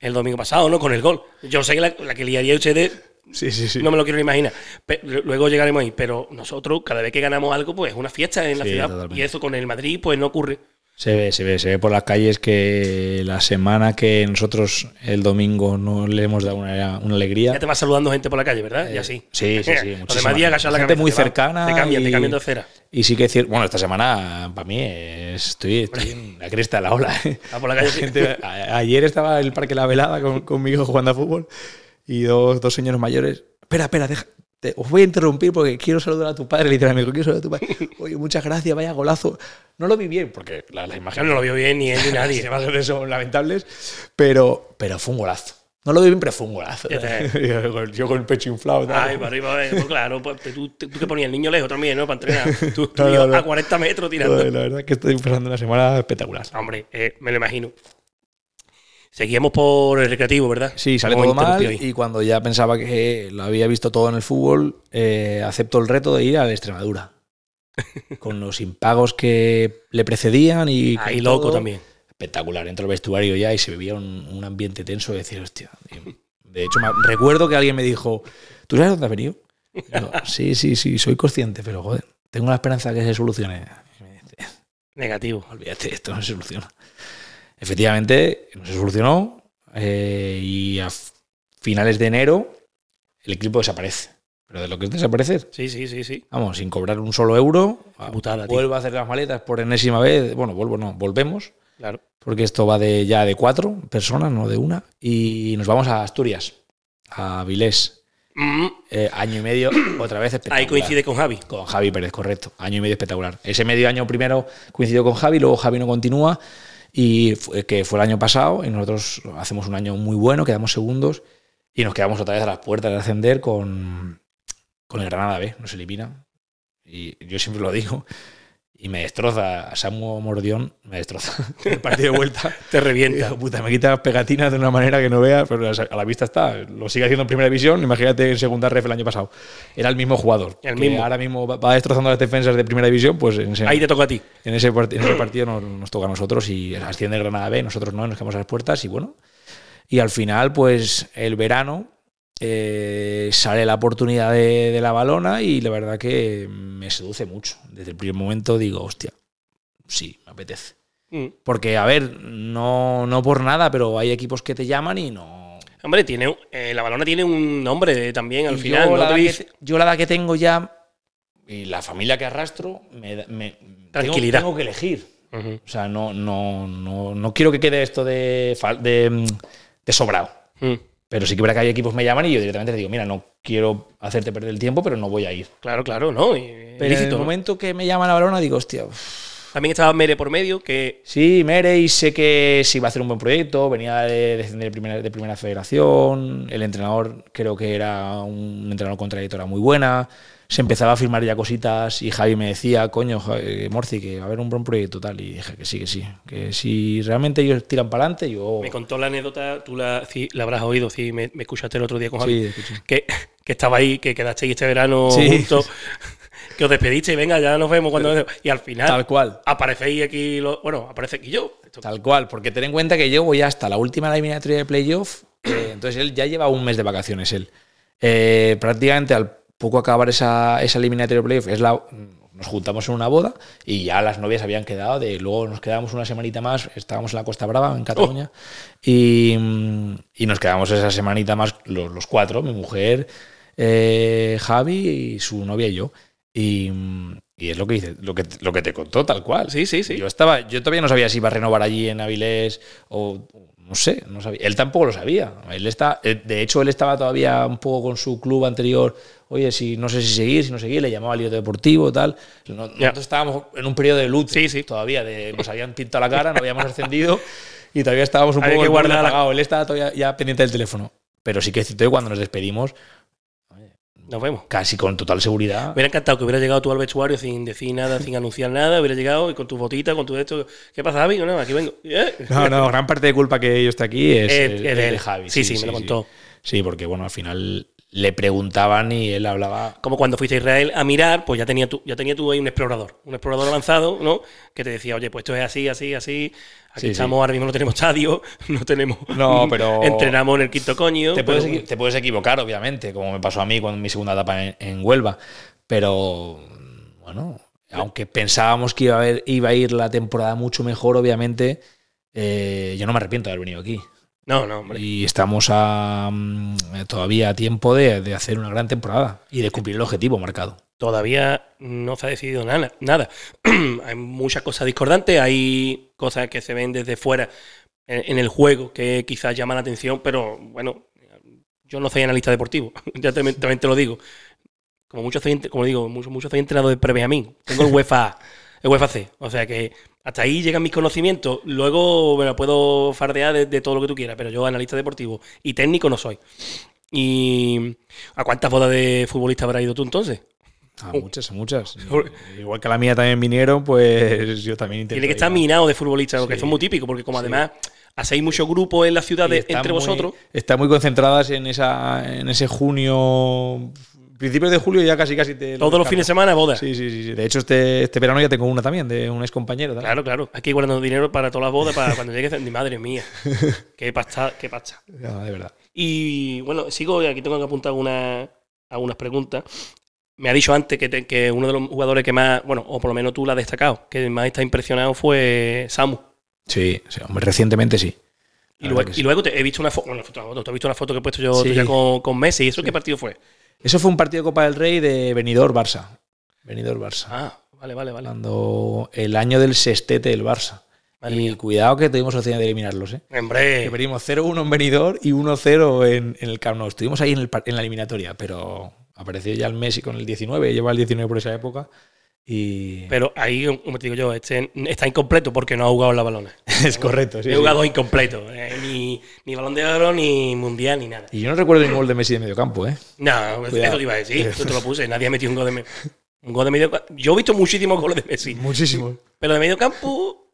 el domingo pasado, ¿no? Con el gol. Yo sé que la, la que liaría ustedes Sí, sí, sí. no me lo quiero ni imaginar. Pe- luego llegaremos ahí. Pero nosotros, cada vez que ganamos algo, pues es una fiesta en la Sí, ciudad. totalmente. Y eso con el Madrid, pues no ocurre. Se ve, se ve, se ve por las calles que la semana que nosotros el domingo no le hemos dado una, una alegría. Ya te vas saludando gente por la calle, ¿verdad? y así. Eh, Sí, sí, sí. Los demás días la gente muy te va. cercana. Te cambian, te y- cambian de acera. Y sí que cierto, bueno, esta semana para mí es- estoy, estoy en la cresta de la ola. ¿eh? Ah, por la calle, La gente- ayer estaba en el Parque La Velada con, con mi hijo jugando a fútbol y dos, dos señores mayores. Espera, espera, deja, te- os voy a interrumpir porque quiero saludar a tu padre, literalmente. Quiero saludar a tu padre. Oye, muchas gracias, vaya golazo. No lo vi bien porque la, la imagen no lo vio bien ni él ni nadie. las imágenes son lamentables, pero, pero fue un golazo. No lo vi bien, pero fue un golazo. Te- yo, con- el pecho inflado. Ay, para arriba, pues claro. Pues, tú, tú que ponías el niño lejos también, ¿no? Para entrenar. Tú, tú No, no, a 40 metros tirando. La verdad es que estoy pasando una semana espectacular. Hombre, eh, me lo imagino. Seguíamos por el recreativo, ¿verdad? Sí, sale todo mal y cuando ya pensaba que lo había visto todo en el fútbol, eh, acepto el reto de ir a la Extremadura. Con los impagos que le precedían y... Ahí loco todo. también. Espectacular, entro al vestuario ya y se vivía un, un ambiente tenso de decir, hostia. De hecho, me- recuerdo que alguien me dijo, ¿tú sabes dónde has venido? Yo, sí, sí, sí, soy consciente, pero joder, tengo la esperanza de que se solucione. Negativo. olvídate, esto no se soluciona. Efectivamente, no se solucionó eh, y a finales de enero el equipo desaparece. Pero de lo que es desaparecer, Sí, sí, sí, sí. vamos, sin cobrar un solo euro, tío. vuelvo a hacer las maletas por enésima vez, bueno, vuelvo no, volvemos, Claro. porque esto va de ya de cuatro personas, no de una, y nos vamos a Asturias, a Vilés, Mm, Eh, año y medio, otra vez espectacular. ahí coincide con Javi. Con Javi Pérez, correcto. Año y medio espectacular. Ese medio año primero coincidió con Javi, luego Javi no continúa, y que fue el año pasado, y nosotros hacemos un año muy bueno, quedamos segundos, y nos quedamos otra vez a las puertas de ascender con, con el Granada B, nos elimina. Y yo siempre lo digo, y me destroza, Samu Mordión me destroza. El partido de vuelta. Te revienta. Puta, me quita pegatinas de una manera que no veas, pero a la vista está. Lo sigue haciendo en primera división, imagínate en segunda ref el año pasado. Era el mismo jugador. El mismo. Ahora mismo va- va destrozando las defensas de primera división, pues en ese, Ahí te toca a ti. en ese, part- en ese partido nos, nos toca a nosotros y asciende Granada B, nosotros no, nos quedamos a las puertas y bueno. Y al final, pues el verano eh, sale la oportunidad de, de la balona y la verdad que me seduce mucho. Desde el primer momento digo, hostia, sí, me apetece. Mm. Porque, a ver, no, no por nada, pero hay equipos que te llaman y no. Hombre, tiene, eh, la balona tiene un nombre también al Y final. yo, ¿no? la que, yo la edad que tengo ya y la familia que arrastro, me, me- tengo- Tranquilidad. Tengo, que elegir. O sea, no, no, no, no quiero que quede esto de, de, de sobrado. Mm. Pero sí que verá que hay equipos que me llaman y yo directamente les digo, mira, no quiero hacerte perder el tiempo, pero no voy a ir. Claro, claro, ¿no? Y- Pero en el momento que me llaman a Barona, digo, hostia, También estaba Mere por medio, que Sí, Merey sé que sí iba a hacer un buen proyecto, venía de descender de primera, de primera federación, el entrenador creo que era un entrenador con trayectoria muy buena, se empezaba a firmar ya cositas y Javi me decía, coño, eh, Morci, que va a haber un buen proyecto tal, y dije que sí, que sí, que si realmente ellos tiran para adelante, yo... me contó la anécdota, tú la, sí, la habrás oído, sí, me, me escuchaste el otro día con Javi. Sí, que, que estaba ahí, que quedasteis este verano Sí. juntos, que os despediste y venga, ya nos vemos cuando... Y al final Tal cual. aparecéis aquí, lo- bueno, aparece aquí yo. Esto- Tal cual, porque ten en cuenta que yo voy hasta la última eliminatoria de playoff, eh, entonces él ya lleva un mes de vacaciones él. Eh, prácticamente al poco acabar esa, esa eliminatoria de playoff, es la, nos juntamos en una boda y ya las novias habían quedado, de, luego nos quedamos una semanita más, estábamos en la Costa Brava, en Cataluña, y, mm, y nos quedamos esa semanita más los, los cuatro, mi mujer, eh, Javi y su novia y yo. Y, mm, y es lo que dice, lo que, lo que te contó tal cual. Sí, sí, sí. Yo estaba, yo todavía no sabía si iba a renovar allí en Avilés o no sé, no sabía. Él tampoco lo sabía. Él está, eh, de hecho, él estaba todavía un poco con su club anterior. Oye, si no sé si seguir, si no seguir, le llamaba al lío deportivo, tal. No- Nosotros estábamos en un periodo de luto Sí, sí. todavía, de, nos habían pintado la cara, no habíamos ascendido y todavía estábamos un Había poco que guardar. Él estaba todavía ya pendiente del teléfono. Pero sí que es cierto que cuando nos despedimos, Nos vemos. casi con total seguridad. Me hubiera encantado que hubiera llegado tú al vestuario sin decir nada, sin anunciar nada, hubiera llegado y con tu botita, con tu esto. ¿Qué pasa, Javi? No, aquí vengo. ¿Eh? No, no, gran parte de culpa que yo esté aquí es, Eh, es- es es de de él. Javi. Sí, sí, me lo contó. Sí, porque bueno, al final le preguntaban y él hablaba. Como cuando fuiste a Israel a mirar, pues ya tenía tú, ya tenía tú ahí un explorador, un explorador avanzado, ¿no? Que te decía, oye, pues esto es así, así, así. Aquí Sí, estamos, ahora mismo no tenemos estadio, no tenemos. No, pero- Entrenamos en el quinto coño. Te puedes, pero- equi- te puedes equivocar, obviamente, como me pasó a mí con mi segunda etapa en, en Huelva. Pero bueno, aunque pensábamos que iba a, haber- iba a ir la temporada mucho mejor, obviamente, eh, yo no me arrepiento de haber venido aquí. No, no, hombre. Y estamos a, mm, todavía a tiempo de, de hacer una gran temporada y de cumplir el objetivo marcado. Todavía no se ha decidido nada. nada. hay muchas cosas discordantes, hay cosas que se ven desde fuera en, en el juego que quizás llaman la atención, pero bueno, yo no soy analista deportivo, ya te- también te lo digo. Como muchos soy, como digo, muchos, muchos soy entrenador de pre-Benjamín. Tengo el UEFA, el UEFA C. O sea que hasta ahí llegan mis conocimientos. Luego me lo puedo fardear de, de todo lo que tú quieras, pero yo analista deportivo y técnico no soy. ¿Y a cuántas bodas de futbolista habrás ido tú entonces? A muchas, a muchas. Igual que a la mía también vinieron, pues yo también intento. Tiene que estar minado de futbolistas, porque Sí. son muy típicos, porque como Sí. además hacéis muchos grupos en las ciudades entre muy- vosotros. Están muy concentradas en, esa, en ese junio. Principios de julio ya casi casi te. Todos los fines de semana, bodas. Sí, sí, sí, sí. De hecho, este, este verano ya tengo una también, de un ex compañero. Claro, claro. Aquí guardando dinero para todas las bodas, para cuando llegue. Mi madre mía. Qué pasta, qué pasta. de verdad. Y bueno, sigo, aquí tengo que apuntar algunas, algunas preguntas. Me ha dicho antes que, te- que uno de los jugadores que más, bueno, o por lo menos tú la has destacado, que más está impresionado fue Samu. Sí, sí, hombre, recientemente sí. Y luego, y luego te he visto una foto, bueno, foto, te he visto una foto que he puesto yo Sí. tuya con, con Messi. ¿Y eso qué partido fue? Eso fue un partido de Copa del Rey de Benidorm Barça. Benidorm Barça. Ah, vale, vale, vale. Cuando el año del sextete del Barça. Madre y mía. cuidado que tuvimos opción de eliminarlos, ¿eh? Que Hombre, perdimos 0-1 en Benidorm y 1-0 en, en el Camp Nou. Estuvimos ahí en, el en la eliminatoria, pero apareció ya el Messi con el 19, lleva el 19 por esa época. Y pero ahí, como te digo yo, este está incompleto porque no ha jugado en la balones. es correcto, sí, He sí. jugado incompleto. eh, ni, ni balón de oro, ni mundial, ni nada. Y yo no recuerdo ningún gol de Messi de medio campo, ¿eh? No, Cuidado. eso te iba a decir. Yo te lo puse. Nadie ha metido un gol de medio Un gol de medio campo. Yo he visto muchísimos goles de Messi. Muchísimo. Pero de medio campo,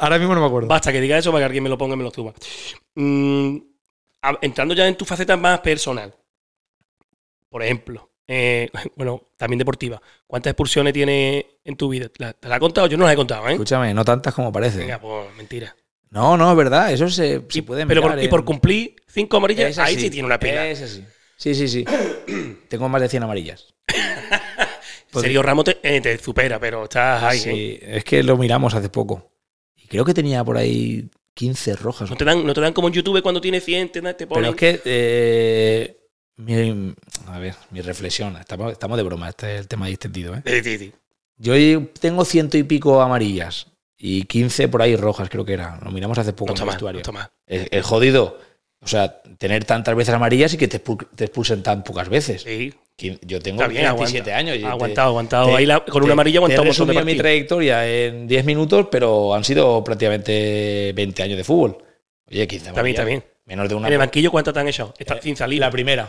Ahora mismo no me acuerdo. basta que diga eso para que alguien me lo ponga y me lo suba. Mm, entrando ya en tu faceta más personal. Por ejemplo, eh, bueno, también deportiva. ¿Cuántas expulsiones tiene en tu vida? ¿La- ¿Te la he contado? Yo no la he contado, ¿eh? Escúchame, no tantas como parece. Venga, pues mentira. No, no, es verdad. Eso se, se Y- puede pero mirar. por, y por cumplir cinco amarillas, ahí sí tiene una pila. Así. Sí, sí, sí. Tengo más de 100 amarillas. Sergio Ramos te, eh, te supera, pero estás ahí. ¿eh? Sí, es que lo miramos hace poco. Y creo que tenía por ahí 15 rojas. No te, dan, no te dan como en YouTube cuando tienes 100, te, te Pero es que, eh, mi, a ver, mi reflexión. Estamos, estamos de broma, este es el tema distendido. ¿eh? Sí, sí, sí. Yo tengo ciento y pico amarillas y 15 por ahí rojas, creo que era. Lo miramos hace poco No en el no jodido o sea, tener tantas veces amarillas y que te, te expulsen tan pocas veces. Sí. Yo tengo bien, 27 aguanta. años. aguantado, aguantado. te- Ahí la- con te- una amarilla aguanta te he un mi trayectoria en 10 minutos, pero han sido prácticamente 20 años de fútbol. Oye, 15 Está bien, está amarillas, bien. Menos de una. ¿En el banquillo cuántas te han echado? Está Eh, sin salir. La primera.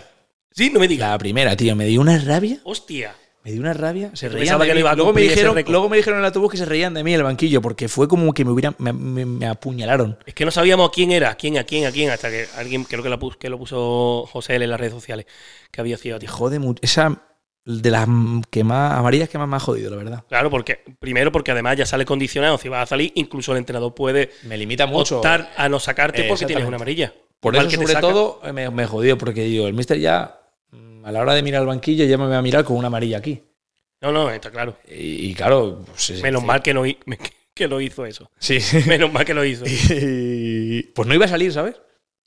Sí, no me digas. La primera, tío. Me dio una rabia. Hostia. Me dio una rabia. Se reían de que mí. iba a luego, me dijeron, luego me dijeron en el autobús que se reían de mí en el banquillo porque fue como que me, hubieran, me, me- me apuñalaron. Es que no sabíamos quién era, quién, a quién, a quién, hasta que alguien, creo que lo puso, que lo puso José L en las redes sociales, que había sido a ti. Te jode mucho. Esa de las que más amarillas que más me ha jodido, la verdad. Claro, porque primero porque además ya sale condicionado, si vas a salir, incluso el entrenador puede Me limita mucho. optar a no sacarte porque tienes una amarilla. Por Igual eso, que sobre todo, eh, me, me jodió, porque digo, el mister ya, a la hora de mirar el banquillo, ya me va a mirar con una amarilla aquí. No, no, está claro. Y, y claro, pues, Menos sí. mal que no, que no hizo eso. Sí. Menos mal que lo hizo. Y, pues no iba a salir, ¿sabes?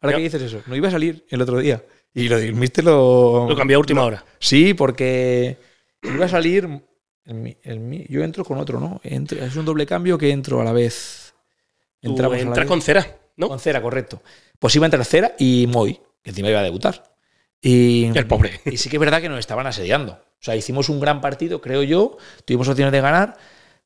Ahora que dices eso, no iba a salir el otro día. Y lo, el mister lo. Lo cambió a última hora. Sí, porque iba a salir. el el yo entro con otro, ¿no? Entro- es un doble cambio que entro a la vez. Tú Entramos a la entras vez. con cera, ¿no? Con Cera, correcto. Pues iba a entrar Cera y Moy, que encima iba a debutar. Y, El pobre. y sí que es verdad que nos estaban asediando. O sea, hicimos un gran partido, creo yo. Tuvimos opciones de ganar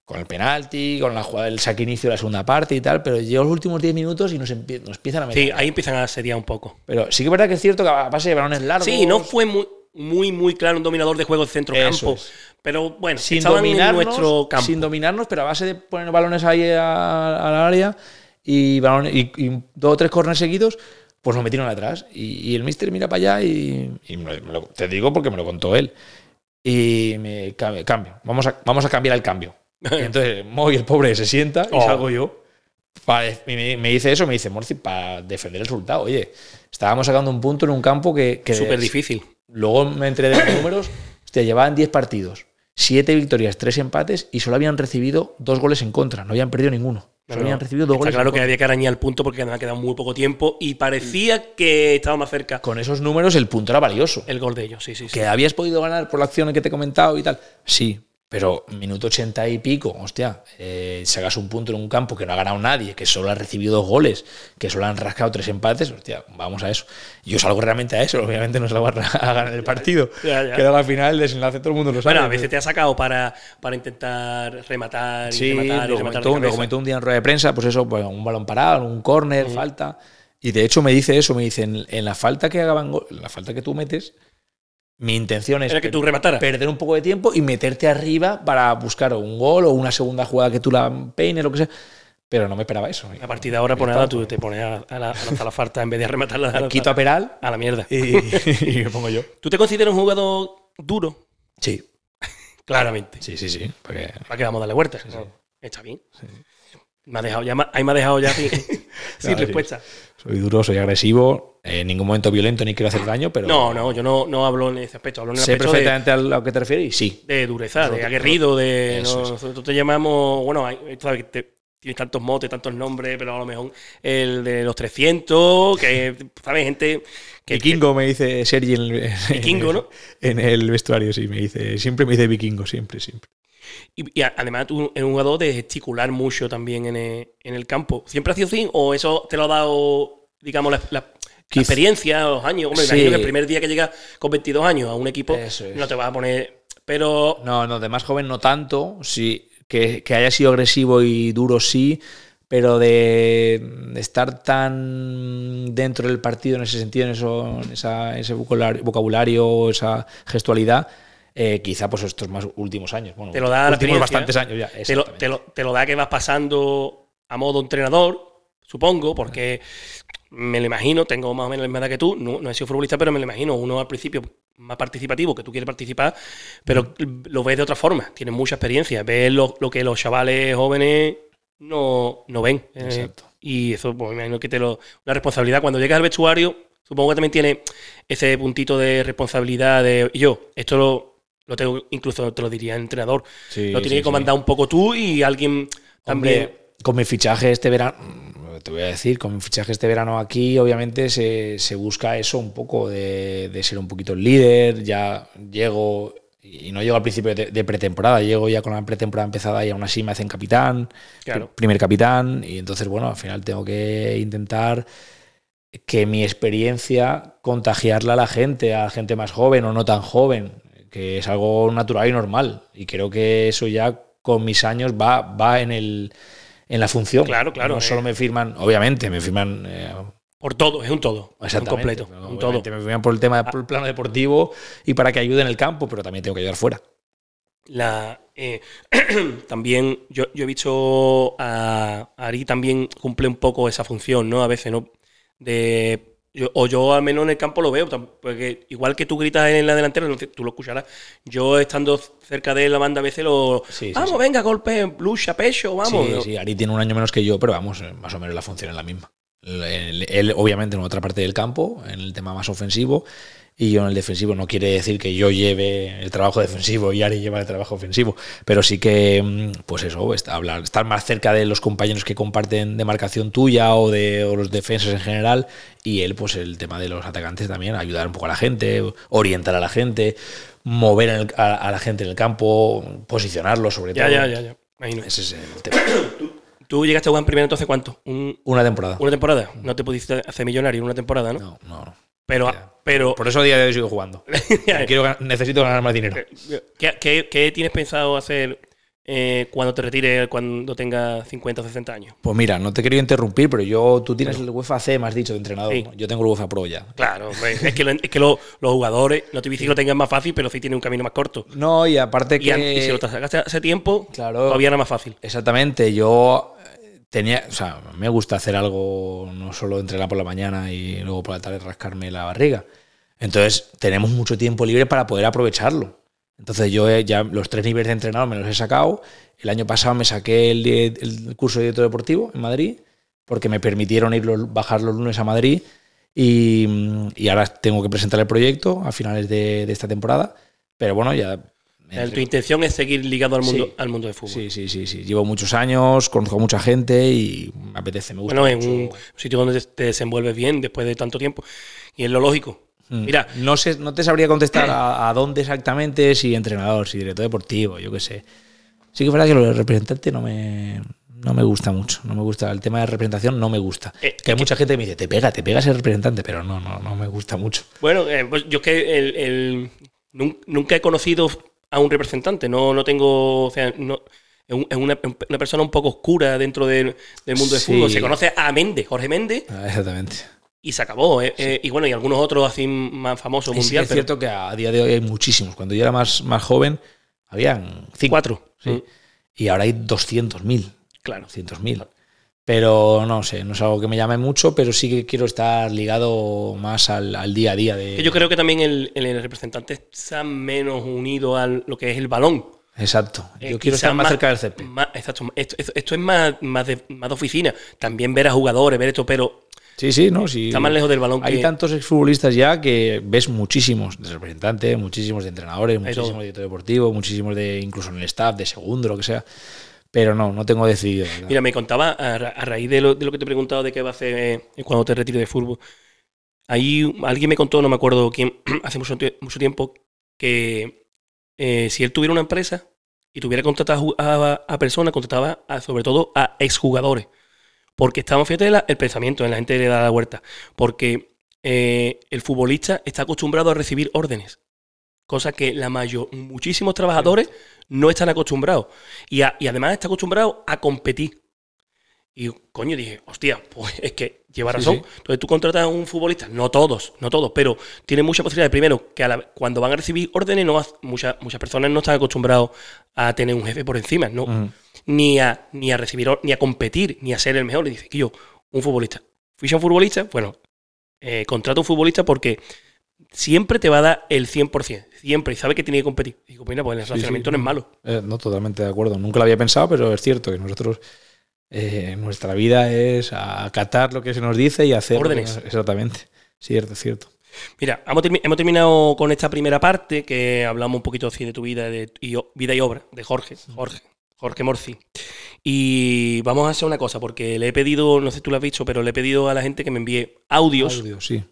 con el penalti, con la jugada del saque inicio de la segunda parte y tal. Pero llegó los últimos 10 minutos y nos, empie- nos empiezan a meter. Sí, ahí empiezan a asediar un poco. Pero sí que es verdad que es cierto que a base de balones largos. Sí, no fue muy, muy, muy claro un dominador de juego de centro Eso campo. es. Pero bueno, sin en dominarnos, nuestro campo. sin dominarnos, pero a base de poner balones ahí al área y, balones, y, y dos o tres corners seguidos, pues nos metieron atrás. Y, y el mister mira para allá y, y me lo- te digo porque me lo contó él. Y me cambio, cambio. Vamos, a, vamos a cambiar el cambio. Y entonces Moy, el pobre, se sienta y Oh. salgo yo. Y me, me dice eso, me dice, Morci, para defender el resultado. Oye, estábamos sacando un punto en un campo que... que Súper difícil. Luego me enteré de los números. Hostia, llevaban 10 partidos, 7 victorias, 3 empates y solo habían recibido dos goles en contra. No habían perdido ninguno. Solo habían recibido dos Está goles claro que había que arañar el punto porque me ha quedado muy poco tiempo y parecía que estaba más cerca Con esos números el punto era valioso. el gol de ellos. Sí, sí, sí. Que habías podido ganar por la acción que te he comentado y tal. Sí, pero minuto 80 y pico, hostia, eh, sacas un punto en un campo que no ha ganado nadie, que solo ha recibido dos goles, que solo han rascado tres empates, hostia, vamos a eso. Yo salgo realmente a eso, obviamente no salgo a, a ganar el partido. Ya, ya. Que luego al final el desenlace todo el mundo lo sabe. Bueno, a veces te ha sacado para, para intentar rematar y Sí, rematar y lo rematar comentó, de lo comentó un día en rueda de prensa, pues eso, pues un balón parado, un córner, falta. Y de hecho me dice eso, me dice, en, la falta que hagan la falta que tú metes, mi intención es Era que tú remataras. perder un poco de tiempo y meterte arriba para buscar un gol o una segunda jugada que tú la peines, lo que sea. Pero no me esperaba eso. A partir de ahora, pues nada, tú te pones a, a la, a la falta en vez de rematarla. a la- Quito a Peral a la mierda. y, y me pongo yo. ¿Tú te consideras un jugador duro? Sí, Claramente. sí, sí, sí. Porque ¿Para qué vamos a darle vueltas? Está bien. Me ha dejado ya, ahí me ha dejado ya sin, respuesta. soy duro, soy agresivo, en ningún momento violento ni quiero hacer daño, pero No, no, yo no, no hablo en ese aspecto. Hablo en el sé aspecto de, perfectamente a lo que te refieres y sí. de dureza, de aguerrido, de. No, nosotros te llamamos. Bueno, sabes que te- tienes tantos motes, tantos nombres, pero a lo mejor el de los 300, que, ¿sabes? Gente. Que, Vikingo me dice Sergi en el, Vikingo, ¿no? en el vestuario, sí, me dice, siempre me dice vikingo, siempre, siempre. Y, además tú eres un jugador de gesticular mucho también en el, en el campo. ¿Siempre ha sido así? ¿O eso te lo ha dado, digamos, la, la- experiencia, los años? Hombre, me Sí. imagino que el primer día que llegas con 22 años a un equipo es. no te vas a poner... Pero No, no, de más joven no tanto, sí, que, que haya sido agresivo y duro sí, pero de, estar tan dentro del partido en ese sentido, en, eso, en esa, ese vocabulario, esa gestualidad, eh, quizá pues estos más últimos años. Bueno, te lo da últimos bastantes años ya. te lo, te, lo, te lo da que vas pasando a modo entrenador, supongo, porque me lo imagino, tengo más o menos la misma edad que tú, no, no he sido futbolista, pero me lo imagino, uno al principio más participativo, que tú quieres participar, pero lo ves de otra forma, tienes mucha experiencia, ves lo, lo que los chavales jóvenes no, no ven. eh, Exacto. y eso, pues me imagino que te lo... Una responsabilidad, cuando llegas al vestuario, supongo que también tiene ese puntito de responsabilidad de yo, esto lo... Lo tengo, incluso te lo diría el entrenador. Sí, Lo tienes sí, que comandar un poco tú y alguien también. Hombre, con mi fichaje este verano, te voy a decir, con mi fichaje este verano aquí, obviamente se, se busca eso un poco de, de ser un poquito el líder. Ya llego, y no llego al principio de, de pretemporada, llego ya con la pretemporada empezada y aún así me hacen capitán, Claro. primer capitán, y entonces, bueno, al final tengo que intentar que mi experiencia contagiarla a la gente, a la gente más joven o no tan joven, que es algo natural y normal. Y creo que eso ya con mis años va, va en, el, en la función. Claro, claro. No eh. solo me firman, obviamente, me firman eh, Por todo, es un todo. Es un completo. Un todo. Me firman por el tema del plano deportivo y para que ayude en el campo, pero también tengo que ayudar fuera. La, eh, también yo, yo he visto a a Ari también cumple un poco esa función, ¿no? A veces, ¿no? De, yo- o yo al menos en el campo lo veo, porque igual que tú gritas en la delantera, tú lo escucharás. Yo estando cerca de la banda a veces lo... Sí, vamos, sí. venga, golpe, lucha, pecho, vamos. Sí, sí, Ari tiene un año menos que yo, pero vamos, eh, más o menos la función es la misma. Él, obviamente, en otra parte del campo, en el tema más ofensivo, y yo en el defensivo. No quiere decir que yo lleve el trabajo defensivo y Ari lleva el trabajo ofensivo, pero sí que, mm, pues eso, está- hablar, estar más cerca de los compañeros que comparten demarcación tuya o de o los defensas en general, y él, pues el tema de los atacantes también, ayudar un poco a la gente, orientar a la gente, mover el- a, a la gente en el campo, posicionarlo sobre Ya, todo. ya, ya, ya. Imagino. Ese es el tema. ¿Tú llegaste a jugar en primera entonces cuánto? ¿Un- Una temporada. ¿Una temporada? No te pudiste hacer millonario en una temporada. No, no, no. Pero, pero Por eso a día de hoy sigo jugando. Quiero necesito ganar más dinero. ¿qué, qué, qué tienes pensado hacer eh, cuando te retires, cuando tengas 50 o 60 años? Pues mira, no te quería interrumpir, pero yo, tú tienes el UEFA C, me has dicho, de entrenador. Sí. ¿no? Yo tengo el UEFA Pro ya. Claro, es que, lo- es que lo- los jugadores, no te lo tengan más fácil, pero sí tienen un camino más corto. No, y aparte Y, que... y si lo te sacaste hace tiempo, Claro. todavía era más fácil. Exactamente, yo eh, tenía, o sea, me gusta hacer algo, no solo entrenar por la mañana y luego por la tarde rascarme la barriga. Entonces, tenemos mucho tiempo libre para poder aprovecharlo. Entonces, yo he- ya los tres niveles de entrenador me los he sacado. El año pasado me saqué el, curso de director deportivo en Madrid, porque me permitieron ir bajar los lunes a Madrid. Y, y ahora tengo que presentar el proyecto a finales de, de esta temporada. Pero bueno, ya. Tu intención es seguir ligado al mundo, Sí. al mundo del fútbol. Sí, sí, sí, sí. Llevo muchos años, conozco a mucha gente y me apetece, me gusta. Bueno, en mucho. un sitio donde te desenvuelves bien después de tanto tiempo. Y es lo lógico. Mm. Mira, no sé, no te sabría contestar a, a dónde exactamente, si entrenador, si director deportivo, yo qué sé. Sí que es verdad que lo de representante no me, no me gusta mucho. No me gusta. El tema de representación no me gusta. Eh, que hay mucha gente que me dice, te pega, te pega ser representante, pero no, no, no me gusta mucho. Bueno, eh, pues yo es que el, el- nun- nunca he conocido a un representante, no, no tengo, o sea, no, es un- es una, una persona un poco oscura dentro del, del mundo del Sí. fútbol. Se conoce a Méndez, Jorge Méndez, Ah, Exactamente. y se acabó. eh, eh, y bueno, y algunos otros así más famosos, Y sí es pero cierto que a día de hoy hay muchísimos. Cuando yo era más, más joven, habían cinco. cuatro. Sí. Mm, Y ahora hay 200.000. Claro. 200.000. Pero no sé, no es algo que me llame mucho, pero sí que quiero estar ligado más al, al día a día de. Yo creo que también el, el- representante está menos unido a lo que es el balón. Exacto. Eh, Yo quiero estar más, cerca del más- exacto. Esto, esto- esto es más, más, de, más de oficina. También ver a jugadores, ver esto, pero Sí, sí, no, sí. está más lejos del balón Hay que. tantos exfutbolistas ya que ves muchísimos de representantes, muchísimos de entrenadores, muchísimos de director deportivo, muchísimos de incluso en el staff, de segundo, lo que sea. Pero no, no tengo decidido. Mira, me contaba, a, ra- a raíz de lo, de lo que te he preguntado de qué va a hacer eh, cuando te retires de fútbol, ahí alguien me contó, no me acuerdo quién, hace mucho, mucho tiempo, que eh, si él tuviera una empresa y tuviera contratado a personas, contrataba a- sobre todo a exjugadores. Porque estamos, fíjate la- el pensamiento, en la gente le da la vuelta. Porque eh, el futbolista está acostumbrado a recibir órdenes. Cosa que la mayor, muchísimos trabajadores no están acostumbrados. Y, a- y además está acostumbrado a competir. Y coño, dije, hostia, pues es que lleva razón. sí. Entonces tú contratas a un futbolista, no todos, no todos, pero tiene mucha posibilidad. Primero, que a la- cuando van a recibir órdenes, no, muchas, muchas personas no están acostumbrados a tener un jefe por encima, ¿no? Ni, a, ni a recibir, ni a competir, ni a ser el mejor. Y dice que yo, un futbolista. Ficha un futbolista, bueno, eh, contrata un futbolista porque siempre te va a dar el 100%, siempre, y sabe que tiene que competir. Digo, mira, pues el sí. relacionamiento no es malo. Eh, no, totalmente de acuerdo. Nunca lo había pensado, pero es cierto que nosotros, eh, nuestra vida es acatar lo que se nos dice y hacer. Órdenes. nos- exactamente. Cierto, cierto. Mira, hemos, termi- hemos terminado con esta primera parte que hablamos un poquito así de tu vida, de, y, vida y obra, de Jorge, Jorge, Jorge Morci. Y vamos a hacer una cosa, porque le he pedido, no sé si tú lo has visto, pero le he pedido a la gente que me envíe audios Audio, sí.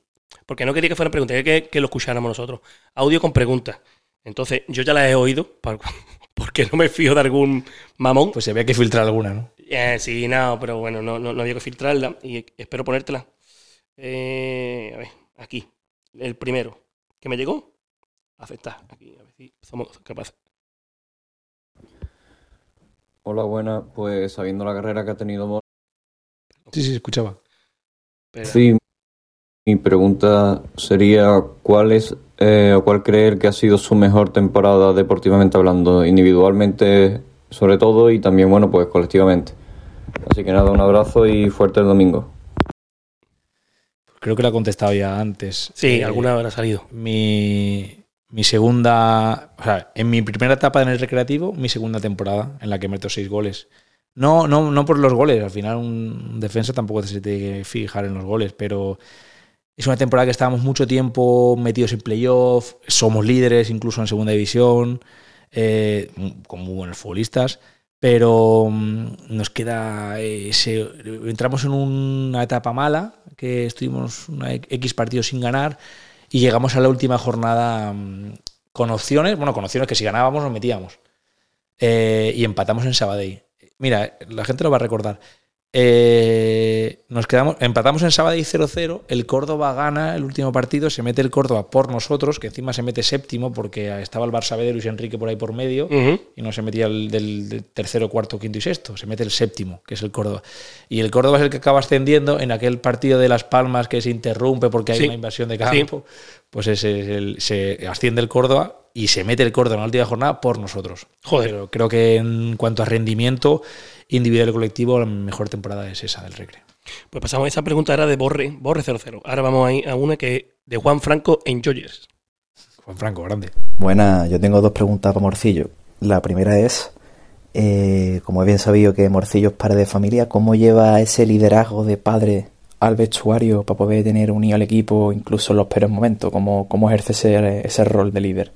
Porque no quería que fueran preguntas, quería que, que lo escucháramos nosotros. Audio con preguntas. Entonces, yo ya las he oído, por- porque no me fío de algún mamón. Pues si había que filtrar alguna, ¿no? Eh, sí, no, pero bueno, no, no, no había que filtrarla y espero ponértela. Eh, a ver, aquí. El primero. ¿Que me llegó? Aceptar. Aquí, a ver si somos capaces. Hola, buena. Pues sabiendo la carrera que ha tenido Mor Sí, sí, escuchaba. Sí, mi pregunta sería ¿cuál es eh, o cuál cree que ha sido su mejor temporada deportivamente hablando, individualmente sobre todo y también, bueno, pues colectivamente? Así que nada, un abrazo y fuerte el domingo. Creo que lo he contestado ya antes. Sí, Eh, alguna habrá salido. mi, mi segunda, o sea, en mi primera etapa en el recreativo, mi segunda temporada en la que meto seis goles. No, no, no por los goles, al final un defensa tampoco se tiene que fijar en los goles, pero es una temporada que estábamos mucho tiempo metidos en playoff, somos líderes incluso en segunda división, eh, con muy buenos futbolistas, pero mm, nos queda ese, entramos en una etapa mala, que estuvimos una X partidos sin ganar, y llegamos a la última jornada mm, con opciones, bueno, con opciones que si ganábamos nos metíamos. Eh, y empatamos en Sabadell. Mira, la gente lo va a recordar. Eh, nos quedamos, empatamos en Sabadell 0-0, el Córdoba gana el último partido, se mete el Córdoba por nosotros, que encima se mete séptimo porque estaba el Barça B de Luis Enrique por ahí por medio y no se metía el del, del tercero, cuarto, quinto y sexto, se mete el séptimo, que es el Córdoba. Y el Córdoba es el que acaba ascendiendo en aquel partido de Las Palmas que se interrumpe porque hay Sí. una invasión de campo. Pues ese es el- se asciende el Córdoba y se mete el Córdoba en la última jornada por nosotros. Joder. Pero creo que en cuanto a rendimiento individual y colectivo, la mejor temporada es esa del Recre. Pues pasamos, esa pregunta era de Borre, Borre 00. Ahora vamos a, ir a una que de Juan Franco en Joyers. Juan Franco, grande. Buenas, yo tengo dos preguntas para Morcillo. La primera es, eh, como he bien sabido que Morcillo es padre de familia, ¿cómo lleva ese liderazgo de padre al vestuario para poder tener unido al equipo incluso en los peores momentos? ¿Cómo, cómo ejerce ese, ese rol de líder?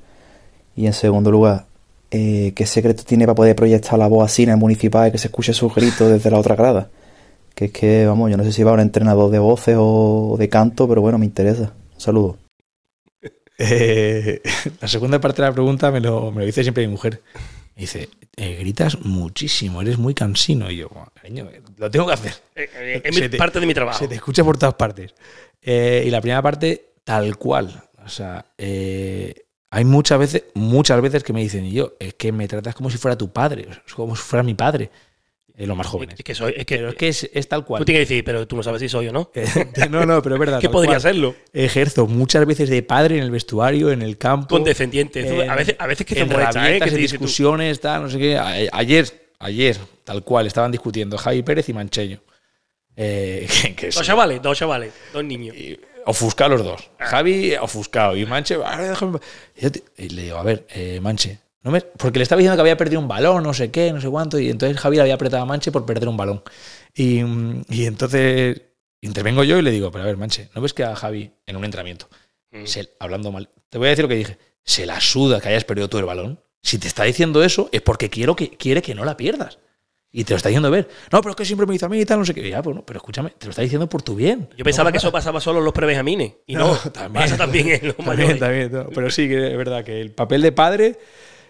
Y en segundo lugar, eh, ¿qué secreto tiene para poder proyectar la voz así en el municipal y que se escuche sus gritos desde la otra grada? Que es que, vamos, yo no sé si va a un entrenador de voces o de canto, pero bueno, me interesa. Un saludo. Eh, la segunda parte de la pregunta me lo, me lo dice siempre mi mujer. Me dice, eh, gritas muchísimo, eres muy cansino. Y yo, "Bueno, cariño, lo tengo que hacer. Eh, eh, es te- parte de mi trabajo. Se te escucha por todas partes. Eh, y la primera parte, tal cual. O sea, eh, hay muchas veces, muchas veces que me dicen, y yo, es que me tratas como si fuera tu padre, como si fuera mi padre. Eh, los más jóvenes. Es que soy. Es que, Pero es que es, es tal tú cual. tienes que decir, pero tú no sabes si soy o no. no, no, pero es verdad. ¿Qué podría cual. serlo? Ejerzo muchas veces de padre en el vestuario, en el campo. Condescendiente. en- a, veces, a veces que te molesta, ¿eh? Que te tú, discusiones, tal, no sé qué. A- Ayer, ayer, tal cual, estaban discutiendo Javi Pérez y Mancheño. Eh, que, que Dos chavales, dos chavales, dos niños. y- ofuscados los dos. Javi ofuscado y Manche. "Ah, déjame". Y le digo, a ver, eh, Manche. No me-", porque le estaba diciendo que había perdido un balón, no sé qué, no sé cuánto. Y entonces Javi le había apretado a Manche por perder un balón. Y, y entonces intervengo yo y le digo, pero a ver, Manche, ¿no ves que a Javi en un entrenamiento, Mm. se- hablando mal, te voy a decir lo que dije, se la suda que hayas perdido tú el balón? Si te está diciendo eso es porque quiero que, quiere que no la pierdas. Y te lo está diciendo ver. No, pero es que siempre me dice a mí y tal, no sé qué. Ya, pues no, pero escúchame, te lo está diciendo por tu bien. Yo pensaba No que eso pasa. pasaba solo en los prebenjamines. Y no, pasa también en los También, mayores. también, no. Pero sí que es verdad que el papel de padre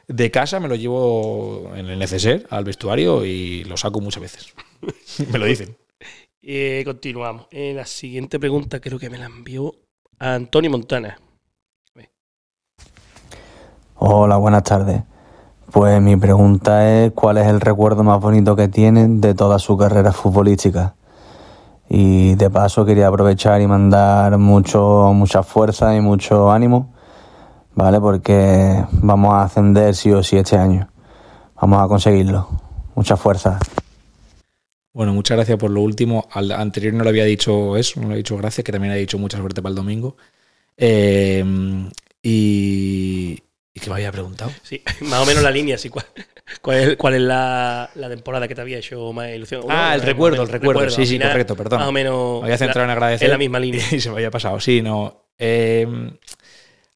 de casa me lo llevo en el neceser al vestuario y lo saco muchas veces. me lo dicen. Eh, continuamos. Eh, la siguiente pregunta creo que me la envió Antonio Montana. Hola, buenas tardes. Pues mi pregunta es cuál es el recuerdo más bonito que tienen de toda su carrera futbolística. Y de paso quería aprovechar y mandar mucho, mucha fuerza y mucho ánimo, ¿vale? Porque vamos a ascender sí o sí este año. Vamos a conseguirlo. Mucha fuerza. Bueno, muchas gracias por lo último. Al anterior no le había dicho eso, no le he dicho gracias, que también le he dicho mucha suerte para el domingo. Eh, y, y que me había preguntado. Sí, más o menos la línea, sí. ¿Cuál, cuál es, cuál es la, la temporada que te había hecho más ilusión? Ah, el recuerdo, menos, el recuerdo. Sí, sí, final, correcto, perdón. Más o menos. Me había centrado en agradecer. en la misma línea. Y se me había pasado. Sí, no. Eh,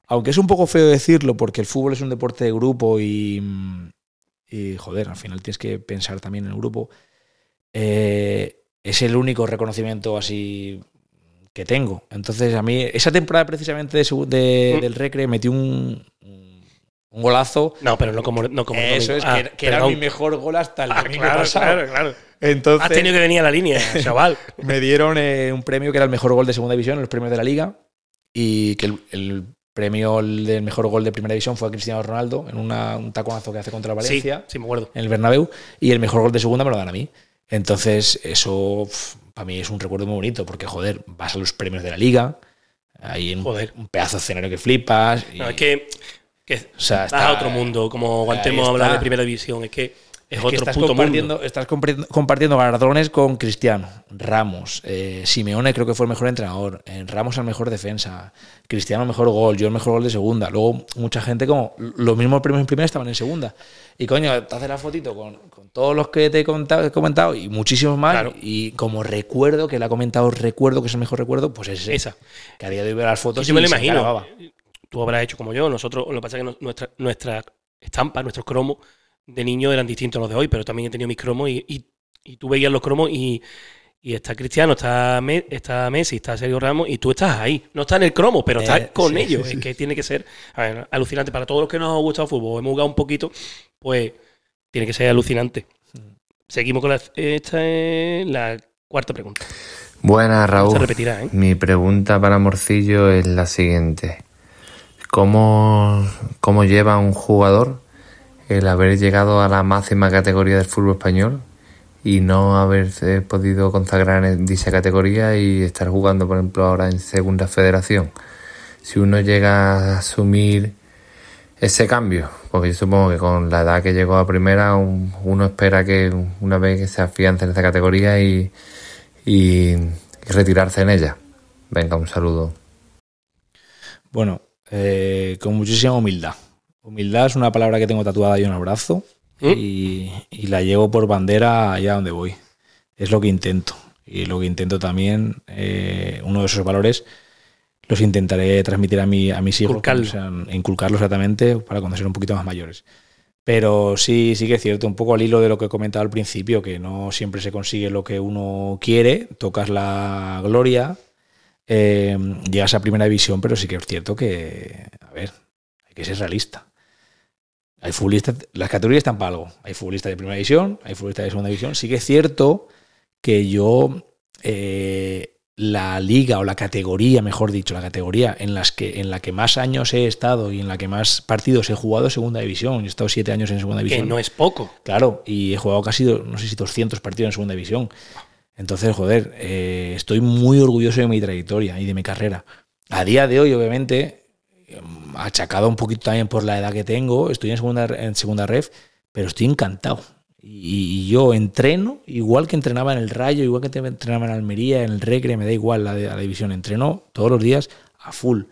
aunque es un poco feo decirlo, porque el fútbol es un deporte de grupo y, y joder, al final tienes que pensar también en el grupo. Eh, es el único reconocimiento así que tengo. Entonces, a mí, esa temporada precisamente de- Mm. del Recre metí un, un golazo. No, pero no como, no como Eso es, Ah, que, que era mi mejor gol hasta el Ah, domingo claro, pasado. claro, claro. Entonces, Has tenido que venir a la línea, chaval. me dieron eh, un premio que era el mejor gol de segunda división en los premios de la liga y que el, el premio del mejor gol de primera división fue a Cristiano Ronaldo en una- un taconazo que hace contra el Sí, Valencia sí, me acuerdo. en el Bernabéu y el mejor gol de segunda me lo dan a mí. Entonces eso para mí es un recuerdo muy bonito porque joder, vas a los premios de la liga, hay un, Joder. un pedazo de escenario que flipas. y- No, es que, que o sea, está- a otro mundo, como hablado está. de primera división, es que es, Es que otro estás puto compartiendo, mundo. estás compartiendo, galardones con Cristiano, Ramos, eh, Simeone creo que fue el mejor entrenador, eh, Ramos al mejor defensa, Cristiano el mejor gol, yo el mejor gol de segunda. Luego mucha gente como los mismos premios en primera estaban en segunda. Y coño, te haces la fotito con, con todos los que te he comentado, he comentado y muchísimos más. Claro. Y como recuerdo, que le ha comentado recuerdo, que es el mejor recuerdo, pues es ese. Esa. Que a día de hoy veo las fotos yo me y lo imagino. Tú habrás hecho como yo. Nosotros, lo que pasa es que no- nuestra, nuestra estampa, nuestros cromos de niño eran distintos a los de hoy, pero también he tenido mis cromos y, y, y tú veías los cromos y, y está Cristiano, está, Me- está Messi, está Sergio Ramos y tú estás ahí. No estás en el cromo, pero estás Eh, con sí, ellos. sí, Es que tiene que ser a ver, alucinante. Para todos los que nos ha gustado el fútbol, hemos jugado un poquito, pues tiene que ser alucinante. Seguimos con la, esta es la cuarta pregunta. Buenas, Se Raúl. repetirá, ¿eh? Mi pregunta para Morcillo es la siguiente. ¿Cómo, ¿Cómo lleva un jugador el haber llegado a la máxima categoría del fútbol español y no haberse podido consagrar en dicha categoría y estar jugando, por ejemplo, ahora en Segunda Federación? Si uno llega a asumir ese cambio, porque yo supongo que con la edad que llegó a primera, un- uno espera que una vez que se afiance en esta categoría y, y retirarse en ella. Venga, un saludo. Bueno, eh, con muchísima humildad. Humildad es una palabra que tengo tatuada yo en el brazo ¿Mm? y, y la llevo por bandera allá donde voy. Es lo que intento. Y lo que intento también, eh, uno de esos valores, los intentaré transmitir a, mi, a mis hijos, Inculcarlo. cuando sean- inculcarlo exactamente para cuando sean un poquito más mayores. Pero sí, sí que es cierto, un poco al hilo de lo que he comentado al principio, que no siempre se consigue lo que uno quiere, tocas la gloria, eh, llegas a primera división, pero sí que es cierto que, a ver, hay que ser realista. Hay futbolistas, las categorías están para algo. Hay futbolistas de primera división, hay futbolistas de segunda división. Sí que es cierto que yo, eh, la liga o la categoría, mejor dicho, la categoría en, las que, en la que más años he estado y en la que más partidos he jugado segunda división. Yo he estado siete años en segunda Que división. no es poco. Claro, y he jugado casi, no sé si 200 partidos en segunda división. Entonces, joder, eh, estoy muy orgulloso de mi trayectoria y de mi carrera. A día de hoy, obviamente, eh, achacado un poquito también por la edad que tengo, estoy en segunda, en segunda ref, pero estoy encantado. Y, y yo entreno igual que entrenaba en el Rayo, igual que entrenaba en Almería, en el Recre, me da igual la, la división. Entreno todos los días a full,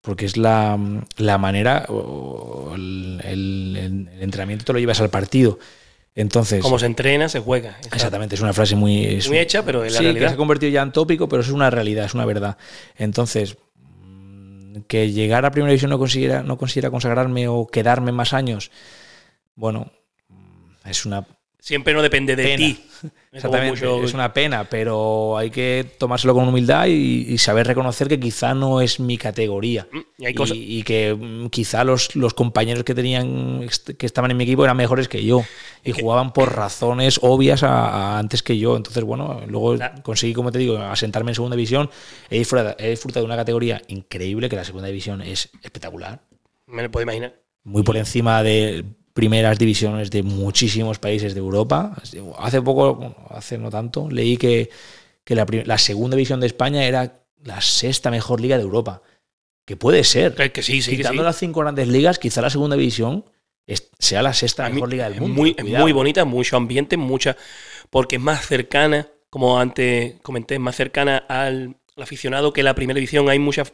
porque es la, la manera, el- el entrenamiento te lo llevas al partido. Entonces, Como se entrena, se juega. Exactamente, es una frase muy. es Muy hecha, pero es la sí, que realidad. se ha convertido ya en tópico, pero es una realidad, es una verdad. Entonces, mm, que llegar a primera división no consiguiera, no consiguiera consagrarme o quedarme más años, bueno, mm, es una Siempre no depende de Pena. ti. Exactamente, mucho- es una pena, pero hay que tomárselo con humildad y, y saber reconocer que quizá no es mi categoría. Mm, Y hay cosas. Y, y que mm, quizá los, los compañeros que tenían que estaban en mi equipo eran mejores que yo y jugaban por razones obvias a- a antes que yo. Entonces, bueno, luego Claro. conseguí, como te digo, asentarme en segunda división. He disfrutado, he disfrutado de una categoría increíble, que la segunda división es espectacular Me lo puedo imaginar. muy por encima de primeras divisiones de muchísimos países de Europa. Hace poco, bueno, hace no tanto, leí que, que la, segunda división de España era la sexta mejor liga de Europa. Que puede ser. Que, que sí, sí, que Quitando sí. las cinco grandes ligas, quizá la segunda división es- sea la sexta mí- mejor liga del mundo. Muy, es muy bonita, mucho ambiente, mucha. Porque es más cercana, como antes comenté, es más cercana al, aficionado que la primera edición. Hay muchas.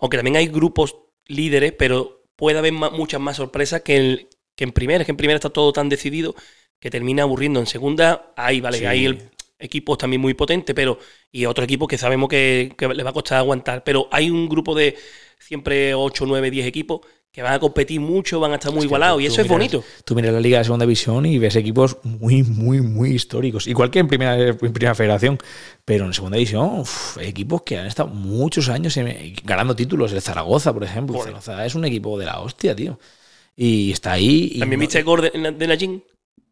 Aunque también hay grupos líderes, pero puede haber muchas más sorpresas que, el- que en primera. Es que en primera está todo tan decidido que termina aburriendo. En segunda, hay, vale, Sí. hay el- equipos también muy potentes, pero. Y otros equipos que sabemos que, que les va a costar aguantar. Pero hay un grupo de siempre 8, 9, 10 equipos que van a competir mucho, van a estar muy Es igualados. Y eso es bonito. Tú miras la liga de segunda división y ves equipos muy, muy, muy históricos. Igual que en primera, en primera federación. Pero en segunda división, uf, equipos que han estado muchos años en- ganando títulos. El Zaragoza, por ejemplo. Zaragoza es un equipo de la hostia, tío. Y está ahí. y También viste gol de, de Najin.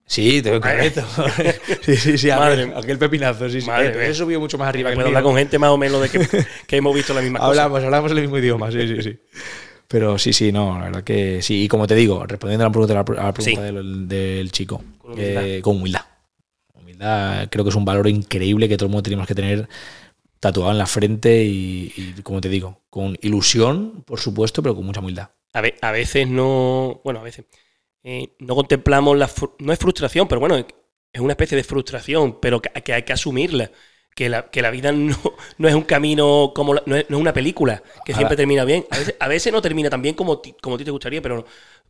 Sí, te correcto. sí, sí, sí. Madre- aquel, aquel pepinazo, sí, sí. Madre eso subió mucho más arriba que Puedo mío. hablar con gente más o menos de que, que hemos visto la misma cosa. Hablamos, hablamos el mismo idioma, sí, sí, sí. Pero sí, sí, no, la verdad que sí. Y como te digo, respondiendo a la pregunta, a la pregunta Sí. del, del chico, Con humildad. eh, con humildad. Humildad creo que es un valor increíble que todo el mundo tenemos que tener tatuado en la frente y, y, como te digo, con ilusión, por supuesto, pero con mucha humildad. A, ve- a veces no. Bueno, a veces. eh, no contemplamos la. No es frustración, pero bueno, es una especie de frustración, pero que, que hay que asumirla. Que la, que la vida no, no es un camino como. la- no, es, no es una película que siempre Ahora- termina bien. A veces, a veces no termina tan bien como, ti- como a ti te gustaría, pero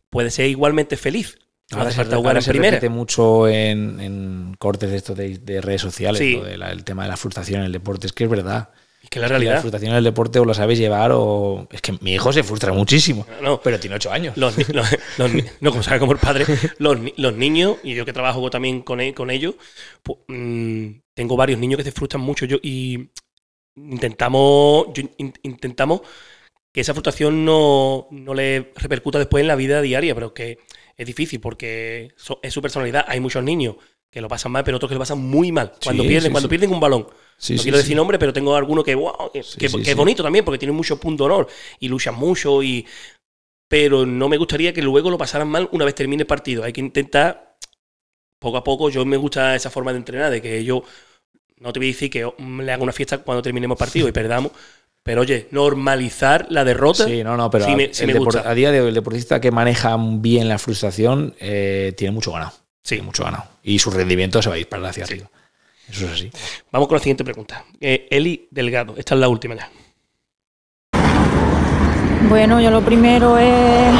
puede ser igualmente feliz. No hace falta jugar en se primera. mucho en, en cortes de estos de, de redes sociales, Sí. de la- el tema de la frustración en el deporte. Es que es verdad. Que la que La realidad. frustración en el deporte o lo sabes llevar o... Es que mi hijo se frustra muchísimo, No, pero tiene ocho años. los, los- no, como sabe como el padre, los, ni- los niños, y yo que trabajo también con, e- con ellos, pues, mm, tengo varios niños que se frustran mucho yo, y intentamos, yo in- intentamos que esa frustración no, no le repercuta después en la vida diaria, pero que es difícil porque so- es su personalidad. Hay muchos niños que lo pasan mal, pero otros que lo pasan muy mal. Cuando Sí, pierden, sí, cuando sí. pierden un balón. No quiero decir nombre, pero tengo alguno que, wow, que, Sí, que- sí, que sí. es bonito también porque tiene mucho punto de honor y luchan mucho y pero no me gustaría que luego lo pasaran mal una vez termine el partido. Hay que intentar poco a poco. Yo me gusta esa forma de entrenar, de que yo no te voy a decir que le haga una fiesta cuando terminemos el partido y perdamos, pero oye, normalizar la derrota. Sí, no, no, pero me- me gusta. a día de hoy el deportista que maneja bien la frustración eh, tiene mucho ganado. Sí. Mucho ganado. Y su rendimiento se va a disparar hacia Sí. arriba. Eso es así. Vamos con la siguiente pregunta. Eh, Eli Delgado, esta es la última ya. Bueno, yo lo primero es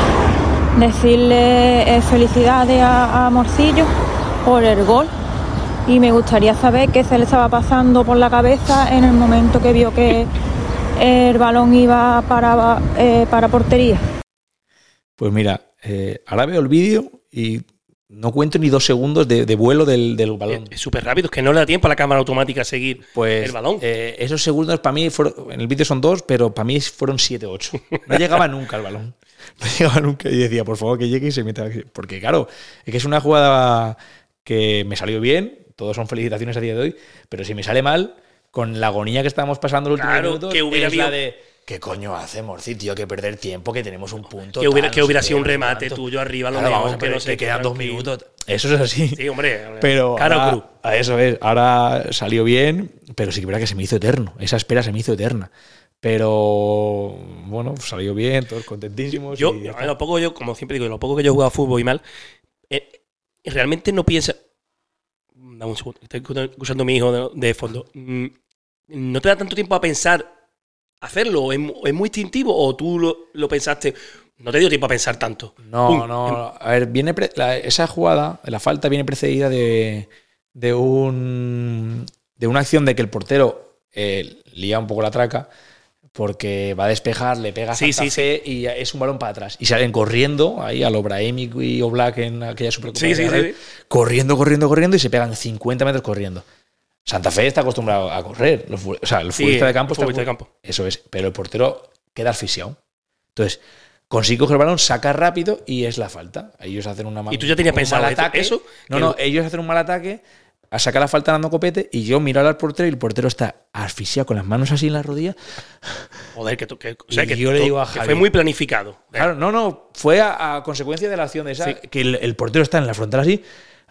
decirle eh, felicidades a, a Morcillo por el gol y me gustaría saber qué se le estaba pasando por la cabeza en el momento que vio que el balón iba para, eh, para portería. Pues mira, eh, ahora veo el vídeo y no cuento ni dos segundos de, de vuelo del, del balón. Es súper rápido, es que no le da tiempo a la cámara automática a seguir Pues el balón. eh, esos segundos para mí fueron, en el vídeo son dos, pero para mí fueron siete, ocho. No llegaba nunca el balón. No llegaba nunca y decía, por favor, que llegue y se meta. Porque claro, es que es una jugada que me salió bien, todos son felicitaciones a día de hoy, pero si me sale mal, con la agonía que estábamos pasando los últimos Claro, minutos, que hubiera es la de ¿qué coño hacemos, sí, tío? Que perder tiempo, que tenemos un punto. que hubiera, tal, que no hubiera sido un remate tuyo arriba, lo Claro, vamos, que no sé que quedan dos minutos. Eso es así. Sí, hombre. Pero Cara o ahora- a eso es. Ahora salió bien, pero sí que verdad que se me hizo eterno. Esa espera se me hizo eterna. Pero bueno, salió bien, todos contentísimos. Yo, y a lo poco yo, como siempre digo, lo poco que yo he jugado a fútbol y mal, eh, realmente no piensa. Dame un segundo, estoy escuchando- a mi hijo de, de fondo. Mm, ¿No te da tanto tiempo a pensar hacerlo? ¿Es, mu- es muy instintivo o tú lo, lo pensaste? No te dio tiempo a pensar tanto. No, Pum, no. A ver, viene la- esa jugada, la falta, viene precedida de, de un de una acción de que el portero eh, lía un poco la traca porque va a despejar, le pega Sí, Santa sí, Fe y es un balón para atrás. Y salen corriendo ahí a lo Brahimi y Oblak en aquella Supercopa. Sí, sí, sí. Corriendo, corriendo, corriendo y se pegan 50 metros corriendo. Santa Fe está acostumbrado a correr. Los o sea, el Sí, futbolista de campo el está futbolista de campo. Eso es. Pero el portero queda asfixiado. Entonces, consigue coger el balón, saca rápido y es la falta. Ellos hacen una ma- ¿Y tú ya tenías pensado mal ataque. eso? No, no, lo- ellos hacen un mal ataque, a sacar la falta dando copete y yo miro al portero y el portero está asfixiado con las manos así en la rodilla. Joder, que, tú- que, o sea, que, yo le digo a que Javi- fue muy planificado. Claro, no, no, fue a, a consecuencia de la acción de esa, Sí. que el, el portero está en la frontal así,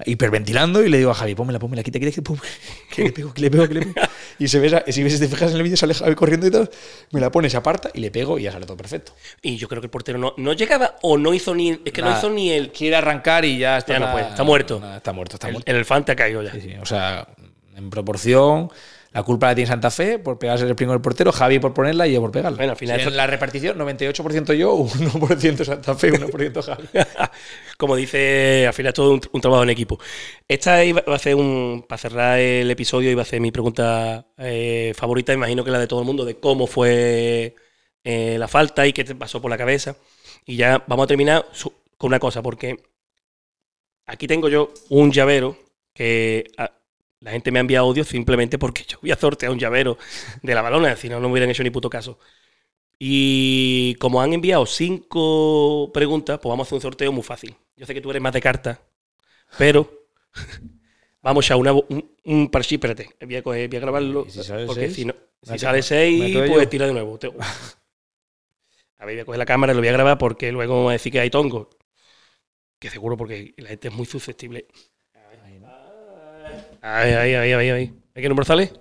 hiperventilando y le digo a Javi, pónmela, pónmela, quita, quita, quita, pum, que le pego, que le pego, que le pego. Y se ves, a- si ves, te fijas en el vídeo, sale Javi corriendo y todo, me la pone, se aparta y le pego y ya sale todo perfecto. Y yo creo que el portero no, no llegaba o no hizo ni. Es que no hizo ni el. Quiere arrancar y ya está. Ya no la- puede, está muerto. nada, está muerto, está El, muerto. el elefante ha caído ya. Sí, sí, O sea, en proporción, la culpa la tiene Santa Fe por pegarse el primero del portero, Javi por ponerla y yo por pegarla. Bueno, al final en la repartición, 98% yo, 1% Santa Fe, 1% Javi. Como dice, al final es todo un, un trabajo en equipo. Esta iba a ser un. Para cerrar el episodio, iba a ser mi pregunta eh, favorita, imagino que la de todo el mundo, de cómo fue eh, la falta y qué te pasó por la cabeza. Y ya vamos a terminar con una cosa, porque aquí tengo yo un llavero que ah, la gente me ha enviado audio simplemente porque yo voy a sortear un llavero de la balona, si no, no me hubieran hecho ni puto caso. Y como han enviado cinco preguntas, pues vamos a hacer un sorteo muy fácil. Yo sé que tú eres más de cartas, pero Vamos a una, un, un parchís, espérate. Voy a, coger- voy a grabarlo. ¿Y si sale porque seis? si, no, si ¿Me sale meto 6, yo? pues tira de nuevo. A ver, voy a coger la cámara y lo voy a grabar porque luego me va a decir que hay tongo. Que seguro porque la gente es muy susceptible. Ahí, ahí, ahí, ahí, ahí. ¿A qué número sale?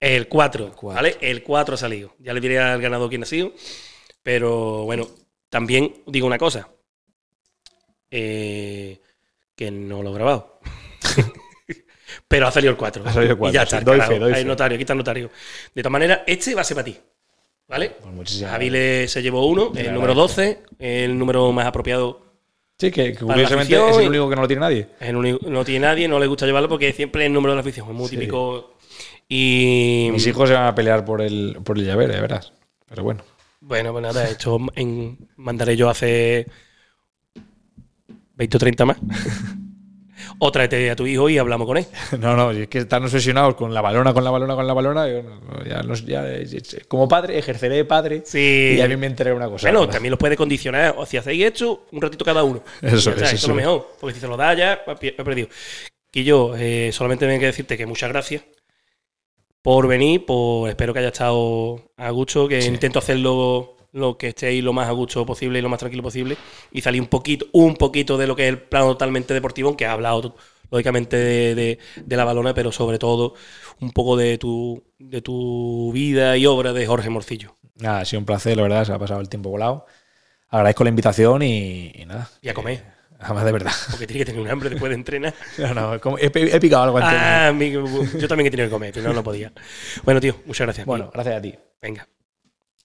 El 4, cuatro. ¿vale? El 4 ha salido. Ya le diré al ganador quién ha sido. Pero bueno, también digo una cosa. Eh, que no lo he grabado. Pero ha salido el 4. Ha salido el cuatro, Y ya está. Doy carajo. fe, doy fe. el notario, aquí está el notario. De todas maneras, este va a ser para ti. ¿Vale? Pues muchísimas Javi le- se llevó uno, el número agradezco. 12, el número más apropiado. Sí, que, que curiosamente es el único que no lo tiene nadie. Es el único- no tiene nadie, no le gusta llevarlo porque siempre es el número de la afición, es muy Sí. típico. Y Mis hijos se van a pelear por el, por el llavero, ya verás. Pero bueno. bueno, pues nada, esto en- mandaré yo hace 20 o 30 más. o tráete a tu hijo y hablamos con él. No, no, es que están obsesionados con la balona, con la balona, con la balona. yo no- no, ya no- ya, eh, como padre, ejerceré de padre. Sí. Y a mí me enteré una cosa. Bueno, ¿verdad? también los puede condicionar. O si hacéis esto, un ratito cada uno. Eso es, eso lo mejor. Porque si se lo da ya, pi- he perdido. Y yo eh, solamente tengo que decirte que muchas gracias por venir. Por, espero que haya estado a gusto. Que Sí. intento hacerlo lo que estéis lo más a gusto posible y lo más tranquilo posible. Y salir un poquito, un poquito de lo que es el plano totalmente deportivo, aunque ha hablado lógicamente de, de- de la balona, pero sobre todo un poco de tu, de tu vida y obra de Jorge Morcillo. Nada, ha sido un placer, la verdad, se ha pasado el tiempo volado. Agradezco la invitación y, y nada. Y a comer. Además, de verdad. Porque tiene que tener un hambre después de entrenar. No, no, he, picado algo antes. Ah, mi- yo también he tenido que comer, pero no lo podía. Bueno, tío, muchas gracias. Bueno, gracias a ti. venga.